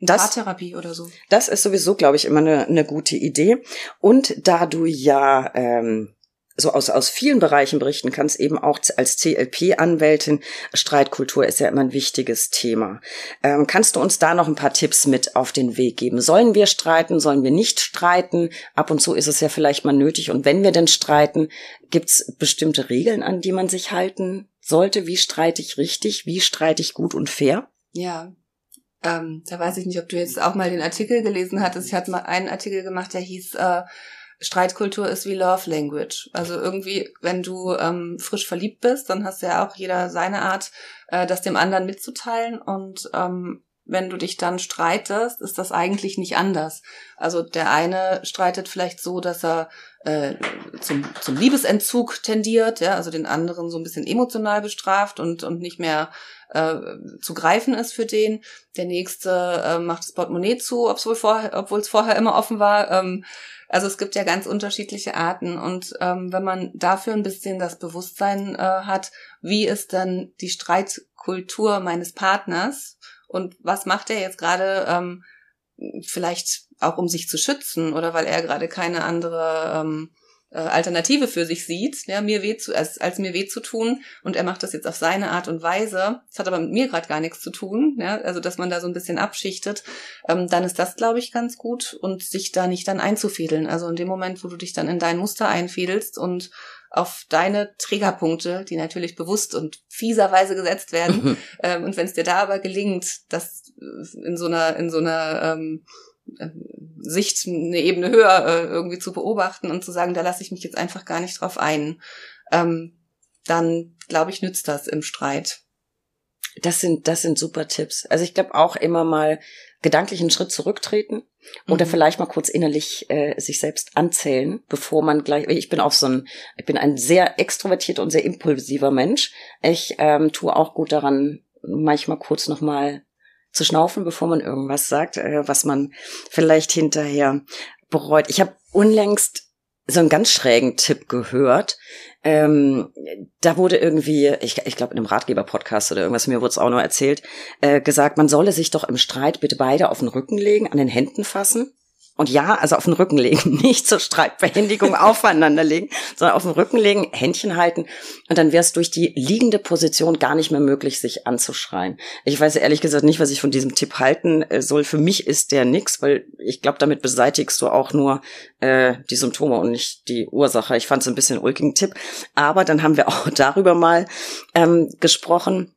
das, Paartherapie oder so. Das ist sowieso, glaube ich, immer eine, eine gute Idee. Und da du ja ähm, so aus, aus vielen Bereichen berichten kannst, eben auch als CLP-Anwältin, Streitkultur ist ja immer ein wichtiges Thema. Ähm, kannst du uns da noch ein paar Tipps mit auf den Weg geben? Sollen wir streiten? Sollen wir nicht streiten? Ab und zu ist es ja vielleicht mal nötig. Und wenn wir denn streiten, gibt's bestimmte Regeln, an die man sich halten sollte? Wie streite ich richtig? Wie streite ich gut und fair? Ja, ähm, da weiß ich nicht, ob du jetzt auch mal den Artikel gelesen hattest. Ich hatte mal einen Artikel gemacht, der hieß äh, Streitkultur ist wie Love Language. Also irgendwie, wenn du ähm, frisch verliebt bist, dann hast ja auch jeder seine Art, äh, das dem anderen mitzuteilen. Und ähm, wenn du dich dann streitest, ist das eigentlich nicht anders. Also der eine streitet vielleicht so, dass er äh, zum, zum Liebesentzug tendiert, ja, also den anderen so ein bisschen emotional bestraft und, und nicht mehr äh, zu greifen ist für den. Der nächste äh, macht das Portemonnaie zu, obwohl vorher, obwohl es vorher immer offen war. Ähm, also es gibt ja ganz unterschiedliche Arten und ähm, wenn man dafür ein bisschen das Bewusstsein äh, hat, wie ist dann die Streitkultur meines Partners und was macht er jetzt gerade ähm, vielleicht auch um sich zu schützen oder weil er gerade keine andere ähm, äh, Alternative für sich sieht, ja, mir weh zu, als, als mir weh zu tun und er macht das jetzt auf seine Art und Weise. Das hat aber mit mir gerade gar nichts zu tun, ja, also dass man da so ein bisschen abschichtet, ähm, dann ist das, glaube ich, ganz gut und sich da nicht dann einzufädeln. Also in dem Moment, wo du dich dann in dein Muster einfädelst und auf deine Triggerpunkte, die natürlich bewusst und fieserweise gesetzt werden. Mhm. Ähm, und wenn es dir da aber gelingt, das in so einer, in so einer ähm, Sicht eine Ebene höher äh, irgendwie zu beobachten und zu sagen, da lasse ich mich jetzt einfach gar nicht drauf ein, ähm, dann glaube ich, nützt das im Streit. Das sind, das sind super Tipps. Also ich glaube auch immer mal gedanklich einen Schritt zurücktreten oder mhm. vielleicht mal kurz innerlich äh, sich selbst anzählen, bevor man gleich. Ich bin auch so ein, ich bin ein sehr extrovertierter und sehr impulsiver Mensch. Ich ähm, tue auch gut daran, manchmal kurz nochmal zu schnaufen, bevor man irgendwas sagt, äh, was man vielleicht hinterher bereut. Ich habe unlängst so einen ganz schrägen Tipp gehört. Ähm, da wurde irgendwie, ich, ich glaube in einem Ratgeber-Podcast oder irgendwas, mir wurde es auch noch erzählt, äh, gesagt, man solle sich doch im Streit bitte beide auf den Rücken legen, an den Händen fassen und ja, also auf den Rücken legen, (laughs) nicht zur Streitbeendigung aufeinander legen, sondern auf den Rücken legen, Händchen halten und dann wäre es durch die liegende Position gar nicht mehr möglich, sich anzuschreien. Ich weiß ehrlich gesagt nicht, was ich von diesem Tipp halten äh, soll. Für mich ist der nix, weil ich glaube, damit beseitigst du auch nur äh, die Symptome und nicht die Ursache. Ich fand es ein bisschen ulkigen Tipp. Aber dann haben wir auch (laughs) darüber mal ähm, gesprochen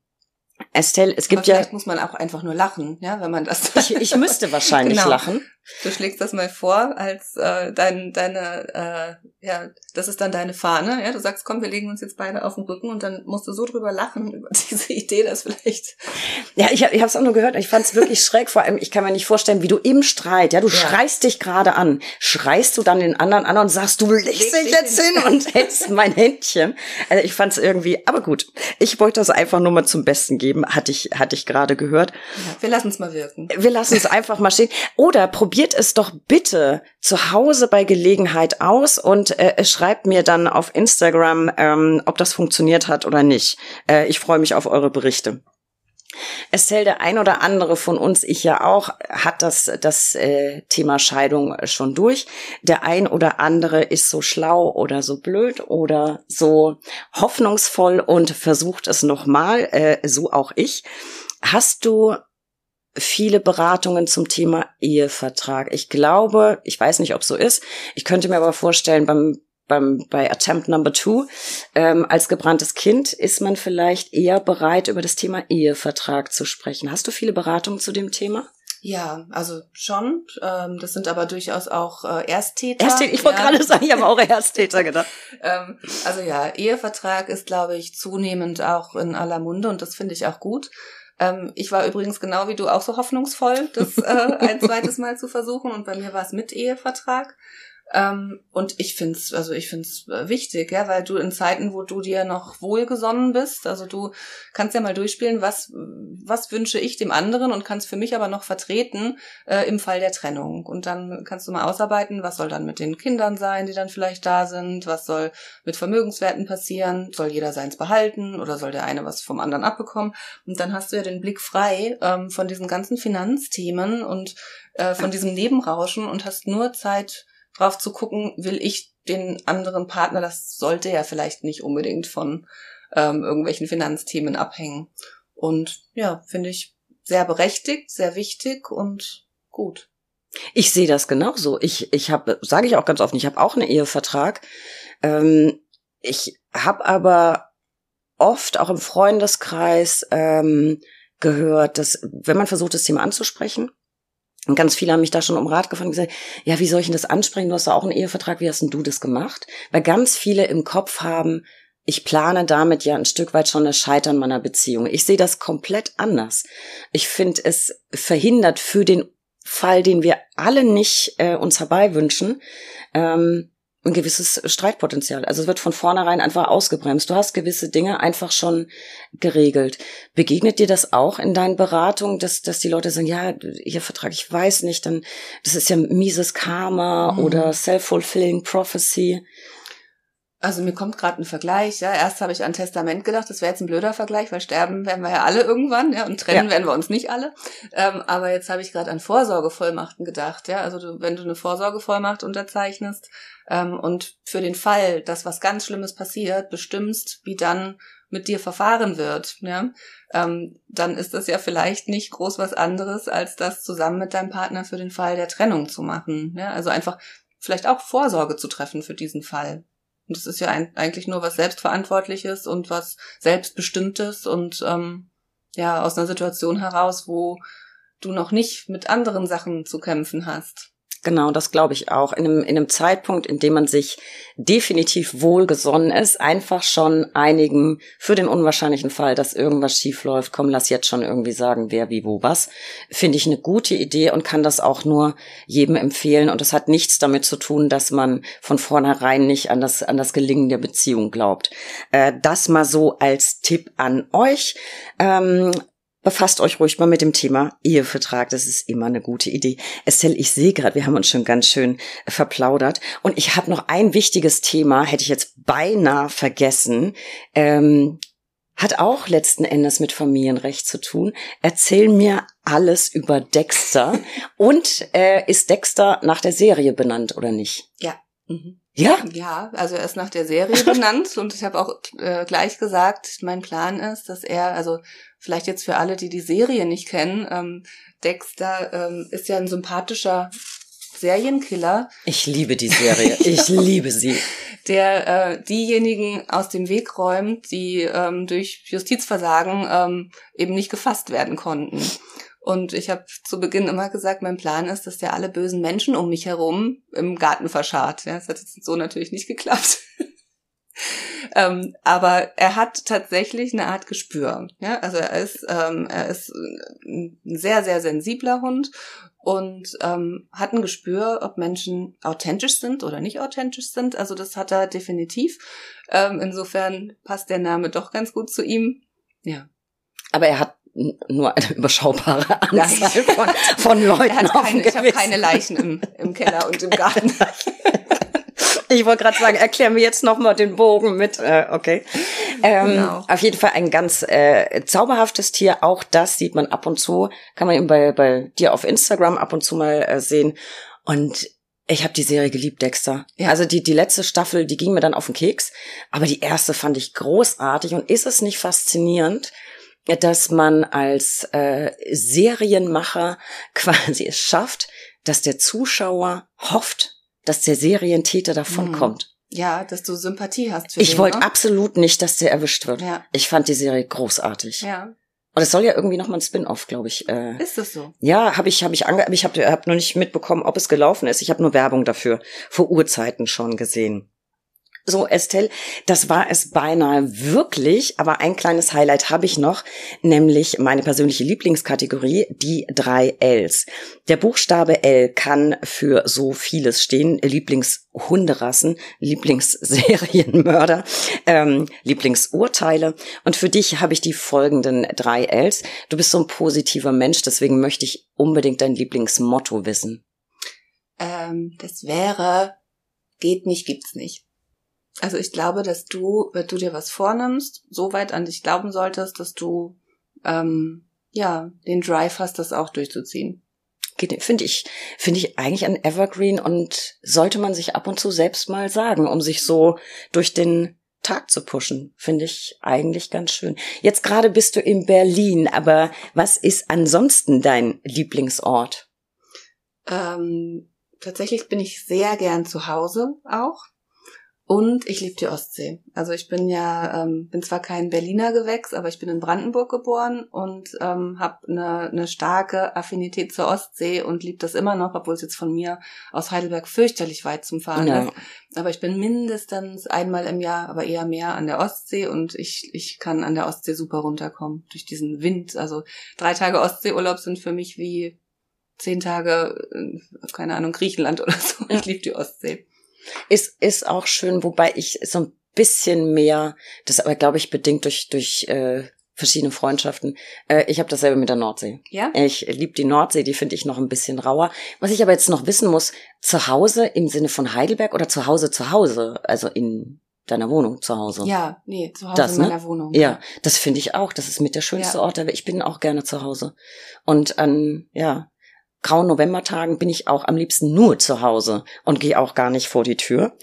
Estelle, es gibt Aber ja. Vielleicht muss man auch einfach nur lachen, ja, wenn man das. Ich, ich müsste wahrscheinlich (laughs) genau. lachen. Du schlägst das mal vor als äh, dein, deine, äh, ja, das ist dann deine Fahne, ja. Du sagst, komm, wir legen uns jetzt beide auf den Rücken und dann musst du so drüber lachen (laughs) über diese Idee, dass vielleicht. Ja, ich, ich habe es auch nur gehört. Ich fand es wirklich (laughs) schräg. Vor allem, ich kann mir nicht vorstellen, wie du im Streit, ja, du ja. schreist dich gerade an, schreist du dann den anderen an und sagst, du legst dich jetzt hin und (laughs) hältst mein Händchen. Also ich fand es irgendwie, aber gut. Ich wollte das einfach nur mal zum Besten geben, hatte ich, hatte ich gerade gehört. Ja, wir lassen es mal wirken. Wir lassen es einfach mal stehen. Oder probiert es doch bitte zu Hause bei Gelegenheit aus und äh, schreibt mir dann auf Instagram, ähm, ob das funktioniert hat oder nicht. Äh, ich freue mich auf eure Berichte. Estelle, der ein oder andere von uns, ich ja auch, hat das, das äh, Thema Scheidung schon durch. Der ein oder andere ist so schlau oder so blöd oder so hoffnungsvoll und versucht es nochmal, äh, so auch ich. Hast du viele Beratungen zum Thema Ehevertrag? Ich glaube, ich weiß nicht, ob so ist. Ich könnte mir aber vorstellen, beim beim, bei Attempt Number Two, ähm, als gebranntes Kind ist man vielleicht eher bereit, über das Thema Ehevertrag zu sprechen. Hast du viele Beratungen zu dem Thema? Ja, also schon. Ähm, das sind aber durchaus auch äh, Ersttäter. Ersttäter, ich wollte ja. gerade sagen, ich habe auch Ersttäter (laughs) gedacht. ähm, also ja, Ehevertrag ist, glaube ich, zunehmend auch in aller Munde und das finde ich auch gut. Ähm, ich war übrigens genau wie du auch so hoffnungsvoll, das äh, ein (laughs) zweites Mal zu versuchen und bei mir war es mit Ehevertrag. Ähm, und ich find's, also ich find's äh, wichtig, ja, weil du in Zeiten, wo du dir noch wohlgesonnen bist, also du kannst ja mal durchspielen, was, was wünsche ich dem anderen und kannst für mich aber noch vertreten äh, im Fall der Trennung. Und dann kannst du mal ausarbeiten, was soll dann mit den Kindern sein, die dann vielleicht da sind, was soll mit Vermögenswerten passieren, soll jeder seins behalten oder soll der eine was vom anderen abbekommen? Und dann hast du ja den Blick frei ähm, von diesen ganzen Finanzthemen und äh, von diesem Nebenrauschen und hast nur Zeit, drauf zu gucken, will ich den anderen Partner, das sollte ja vielleicht nicht unbedingt von ähm, irgendwelchen Finanzthemen abhängen. Und ja, finde ich sehr berechtigt, sehr wichtig und gut. Ich sehe das genauso. Ich, ich habe, sage ich auch ganz offen, ich habe auch einen Ehevertrag. Ähm, ich habe aber oft auch im Freundeskreis ähm, gehört, dass wenn man versucht, das Thema anzusprechen, und ganz viele haben mich da schon um Rat gefragt und gesagt, ja, wie soll ich denn das ansprechen? Du hast da auch einen Ehevertrag, wie hast denn du das gemacht? Weil ganz viele im Kopf haben, ich plane damit ja ein Stück weit schon das Scheitern meiner Beziehung. Ich sehe das komplett anders. Ich finde, es verhindert für den Fall, den wir alle nicht äh, uns herbeiwünschen, ähm, ein gewisses Streitpotenzial. Also es wird von vornherein einfach ausgebremst. Du hast gewisse Dinge einfach schon geregelt. Begegnet dir das auch in deinen Beratungen, dass, dass die Leute sagen, ja, ihr Vertrag, ich weiß nicht, dann, das ist ja mieses Karma mhm. oder self-fulfilling prophecy. Also mir kommt gerade ein Vergleich, ja. Erst habe ich an Testament gedacht, das wäre jetzt ein blöder Vergleich, weil sterben werden wir ja alle irgendwann, ja, und trennen ja. werden wir uns nicht alle. Ähm, aber jetzt habe ich gerade an Vorsorgevollmachten gedacht, ja. Also du, wenn du eine Vorsorgevollmacht unterzeichnest ähm, und für den Fall, dass was ganz Schlimmes passiert, bestimmst, wie dann mit dir verfahren wird, ja, ähm, dann ist das ja vielleicht nicht groß was anderes, als das zusammen mit deinem Partner für den Fall der Trennung zu machen. Ja? Also einfach vielleicht auch Vorsorge zu treffen für diesen Fall. Und das ist ja ein, eigentlich nur was Selbstverantwortliches und was Selbstbestimmtes und ähm, ja, aus einer Situation heraus, wo du noch nicht mit anderen Sachen zu kämpfen hast. Genau, das glaube ich auch. In einem, in einem Zeitpunkt, in dem man sich definitiv wohlgesonnen ist, einfach schon einigen für den unwahrscheinlichen Fall, dass irgendwas schief läuft, komm, lass jetzt schon irgendwie sagen, wer, wie, wo, was, finde ich eine gute Idee und kann das auch nur jedem empfehlen. Und das hat nichts damit zu tun, dass man von vornherein nicht an das, an das Gelingen der Beziehung glaubt. Äh, das mal so als Tipp an euch. Ähm, befasst euch ruhig mal mit dem Thema Ehevertrag. Das ist immer eine gute Idee. Estelle, ich sehe gerade, wir haben uns schon ganz schön verplaudert. Und ich habe noch ein wichtiges Thema, hätte ich jetzt beinahe vergessen. Ähm, hat auch letzten Endes mit Familienrecht zu tun. Erzähl mir alles über Dexter. (laughs) Und äh, ist Dexter nach der Serie benannt oder nicht? Ja. Mhm. Ja? Ja, also er ist nach der Serie (laughs) benannt und ich habe auch äh, gleich gesagt, mein Plan ist, dass er, also vielleicht jetzt für alle, die die Serie nicht kennen, ähm, Dexter ähm, ist ja ein sympathischer Serienkiller. Ich liebe die Serie. (laughs) Ich liebe sie. Der äh, diejenigen aus dem Weg räumt, die ähm, durch Justizversagen ähm, eben nicht gefasst werden konnten. Und ich habe zu Beginn immer gesagt, mein Plan ist, dass der alle bösen Menschen um mich herum im Garten verscharrt. Ja, das hat jetzt so natürlich nicht geklappt. (laughs) ähm, aber er hat tatsächlich eine Art Gespür. Ja, also er ist, ähm, er ist ein sehr, sehr sensibler Hund und ähm, hat ein Gespür, ob Menschen authentisch sind oder nicht authentisch sind. Also das hat er definitiv. Ähm, insofern passt der Name doch ganz gut zu ihm. Ja. Aber er hat nur eine (laughs) überschaubare Anzahl von, (laughs) von Leuten. Hat keine, ich habe keine Leichen im, im Keller und im Garten. (laughs) Ich wollte gerade sagen, erklär mir jetzt noch mal den Bogen mit. Äh, okay. Ähm, genau. Auf jeden Fall ein ganz äh, zauberhaftes Tier. Auch das sieht man ab und zu. Kann man eben bei, bei dir auf Instagram ab und zu mal äh, sehen. Und ich habe die Serie geliebt, Dexter. Ja. Also die, die letzte Staffel, die ging mir dann auf den Keks. Aber die erste fand ich großartig. Und ist es nicht faszinierend, dass man als äh, Serienmacher (laughs) quasi es schafft, dass der Zuschauer hofft, dass der Serientäter davonkommt. Mhm. Ja, dass du Sympathie hast für Ich wollte ne? absolut nicht, dass der erwischt wird. Ja. Ich fand die Serie großartig. Ja. Und es soll ja irgendwie noch mal ein Spin-off, glaube ich. Äh, ist das so? Ja, habe ich, habe ich ange, ich habe hab nur nicht mitbekommen, ob es gelaufen ist. Ich habe nur Werbung dafür vor Urzeiten schon gesehen. So, Estelle, das war es beinahe wirklich, aber ein kleines Highlight habe ich noch, nämlich meine persönliche Lieblingskategorie, die drei Ls. Der Buchstabe L kann für so vieles stehen, Lieblingshunderassen, Lieblingsserienmörder, (laughs) ähm, Lieblingsurteile. Und für dich habe ich die folgenden drei Ls. Du bist so ein positiver Mensch, deswegen möchte ich unbedingt dein Lieblingsmotto wissen. Ähm, das wäre, geht nicht, gibt's nicht. Also ich glaube, dass du, wenn du dir was vornimmst, so weit an dich glauben solltest, dass du ähm, ja den Drive hast, das auch durchzuziehen. Finde ich, finde ich eigentlich ein Evergreen und sollte man sich ab und zu selbst mal sagen, um sich so durch den Tag zu pushen. Finde ich eigentlich ganz schön. Jetzt gerade bist du in Berlin, aber was ist ansonsten dein Lieblingsort? Ähm, tatsächlich bin ich sehr gern zu Hause auch. Und ich liebe die Ostsee. Also ich bin ja, ähm, bin zwar kein Berliner Gewächs, aber ich bin in Brandenburg geboren und ähm, habe eine, eine starke Affinität zur Ostsee und liebe das immer noch, obwohl es jetzt von mir aus Heidelberg fürchterlich weit zum Fahren ja. ist. Aber ich bin mindestens einmal im Jahr, aber eher mehr an der Ostsee und ich, ich kann an der Ostsee super runterkommen durch diesen Wind. Also drei Tage Ostseeurlaub sind für mich wie zehn Tage, keine Ahnung, Griechenland oder so. Ich liebe die Ostsee. Ist, ist auch schön, wobei ich so ein bisschen mehr, das aber glaube ich bedingt durch, durch äh, verschiedene Freundschaften. Äh, ich habe dasselbe mit der Nordsee. Ja. Ich liebe die Nordsee, die finde ich noch ein bisschen rauer. Was ich aber jetzt noch wissen muss, zu Hause im Sinne von Heidelberg oder zu Hause zu Hause, also in deiner Wohnung zu Hause. Ja, nee, zu Hause das, in meiner ne? Wohnung. Ja, das finde ich auch. Das ist mit der schönste ja. Ort. Aber ich bin auch gerne zu Hause. Und an, ja, grauen Novembertagen bin ich auch am liebsten nur zu Hause und gehe auch gar nicht vor die Tür.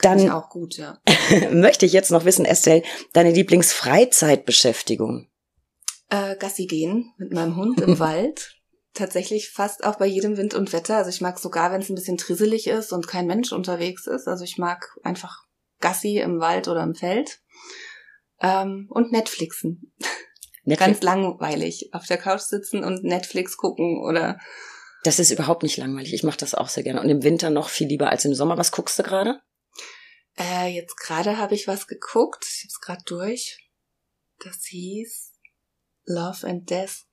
Dann ich auch gut, ja. (laughs) möchte ich jetzt noch wissen, Estelle, deine Lieblingsfreizeitbeschäftigung? Äh, Gassi gehen mit meinem Hund im (laughs) Wald. Tatsächlich fast auch bei jedem Wind und Wetter. Also ich mag sogar, wenn es ein bisschen trisselig ist und kein Mensch unterwegs ist. Also ich mag einfach Gassi im Wald oder im Feld. Ähm, und Netflixen. (laughs) Netflix. Ganz langweilig. Auf der Couch sitzen und Netflix gucken oder. Das ist überhaupt nicht langweilig. Ich mache das auch sehr gerne. Und im Winter noch viel lieber als im Sommer. Was guckst du gerade? Äh, jetzt gerade habe ich was geguckt. Ich habe es gerade durch. Das hieß Love and Death.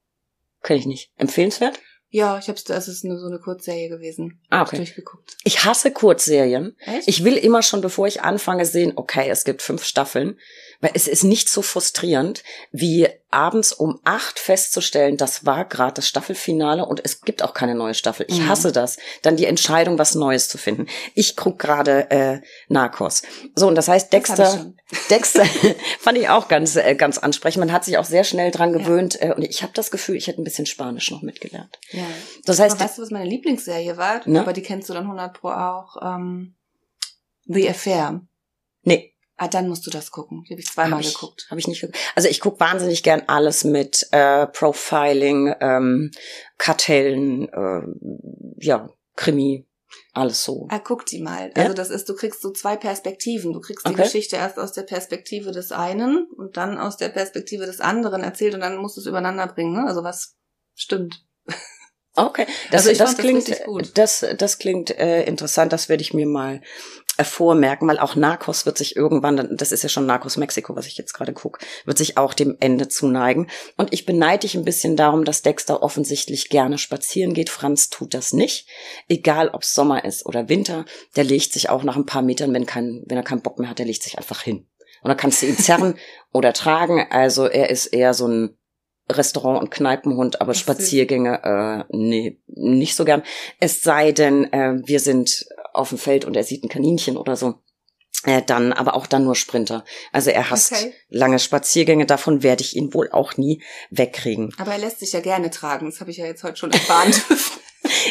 Kenn ich nicht. Empfehlenswert? Ja, ich hab's, das ist nur so eine Kurzserie gewesen. Ah, okay. Durchgeguckt. Ich hasse Kurzserien. Echt? Ich will immer schon, bevor ich anfange, sehen, okay, es gibt fünf Staffeln. Weil es ist nicht so frustrierend, wie abends um acht festzustellen, das war gerade das Staffelfinale und es gibt auch keine neue Staffel. Ich mhm. hasse das. Dann die Entscheidung, was Neues zu finden. Ich guck gerade äh, Narcos. So, und das heißt, Dexter, (laughs) Dexter (laughs) fand ich auch ganz, äh, ganz ansprechend. Man hat sich auch sehr schnell dran gewöhnt. Ja. Äh, und ich habe das Gefühl, ich hätte ein bisschen Spanisch noch mitgelernt. Ja. Das heißt, Aber weißt du, was meine Lieblingsserie war? Ne? Aber die kennst du dann 100 pro auch. Ähm, The Affair. Nee. Ah, dann musst du das gucken. Die habe ich zweimal hab geguckt. Habe ich nicht geguckt. Also ich gucke wahnsinnig gern alles mit äh, Profiling, ähm, Kartellen, äh, ja, Krimi, alles so. Ah, guck die mal. Ja? Also das ist, du kriegst so zwei Perspektiven. Du kriegst die okay. Geschichte erst aus der Perspektive des einen und dann aus der Perspektive des anderen erzählt und dann musst du es übereinander bringen. Ne? Also was stimmt. Okay, das, also das klingt, das, das, das klingt äh, interessant. Das werde ich mir mal vormerken, weil auch Narcos wird sich irgendwann, das ist ja schon Narcos Mexiko, was ich jetzt gerade gucke, wird sich auch dem Ende zuneigen. Und ich beneide dich ein bisschen darum, dass Dexter offensichtlich gerne spazieren geht. Franz tut das nicht. Egal, ob es Sommer ist oder Winter, der legt sich auch nach ein paar Metern, wenn, kein, wenn er keinen Bock mehr hat, der legt sich einfach hin. Und dann kannst du ihn zerren (laughs) oder tragen. Also er ist eher so ein Restaurant- und Kneipenhund, aber Spaziergänge, äh, nee, nicht so gern. Es sei denn, äh, wir sind auf dem Feld und er sieht ein Kaninchen oder so. Äh, dann, aber auch dann nur Sprinter. Also er hasst Okay. lange Spaziergänge, davon werde ich ihn wohl auch nie wegkriegen. Aber er lässt sich ja gerne tragen. Das habe ich ja jetzt heute schon erfahren dürfen. (laughs)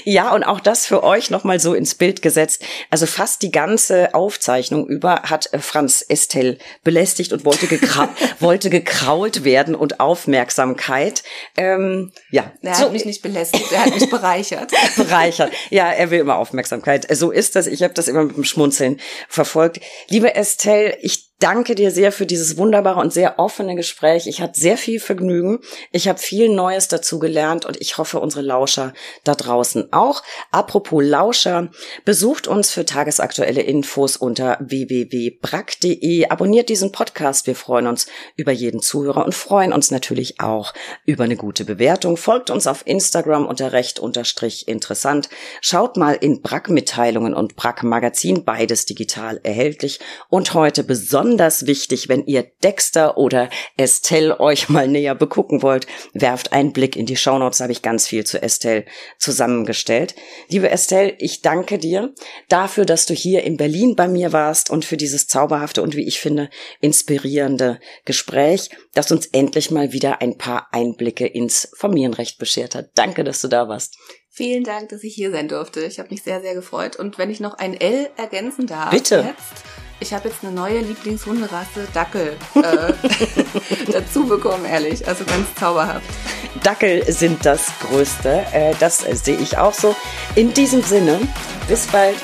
Ja, und auch das für euch nochmal so ins Bild gesetzt. Also fast die ganze Aufzeichnung über hat äh, Franz Estelle belästigt und wollte, gekra (laughs) wollte gekrault werden und Aufmerksamkeit. Ähm, ja, Er so hat mich nicht belästigt, er hat mich bereichert. (laughs) bereichert. Ja, er will immer Aufmerksamkeit. So ist das. Ich habe das immer mit dem Schmunzeln verfolgt. Liebe Estelle, ich danke dir sehr für dieses wunderbare und sehr offene Gespräch. Ich hatte sehr viel Vergnügen. Ich habe viel Neues dazu gelernt und ich hoffe, unsere Lauscher da draußen auch. Apropos Lauscher, besucht uns für tagesaktuelle Infos unter www.brack.de. Abonniert diesen Podcast. Wir freuen uns über jeden Zuhörer und freuen uns natürlich auch über eine gute Bewertung. Folgt uns auf Instagram unter recht unterstrich interessant. Schaut mal in Brack-Mitteilungen und Brack-Magazin, beides digital erhältlich. Und heute besonders wichtig, wenn ihr Dexter oder Estelle euch mal näher begucken wollt, werft einen Blick in die Shownotes, da habe ich ganz viel zu Estelle zusammengestellt. Liebe Estelle, ich danke dir dafür, dass du hier in Berlin bei mir warst und für dieses zauberhafte und wie ich finde inspirierende Gespräch, das uns endlich mal wieder ein paar Einblicke ins Familienrecht beschert hat. Danke, dass du da warst. Vielen Dank, dass ich hier sein durfte. Ich habe mich sehr, sehr gefreut. Und wenn ich noch ein L ergänzen darf, Bitte. jetzt. Ich habe jetzt eine neue Lieblingshunderasse Dackel äh, (laughs) dazu bekommen, ehrlich. Also ganz zauberhaft. Dackel sind das Größte. Äh, das äh, sehe ich auch so. In diesem Sinne, bis bald.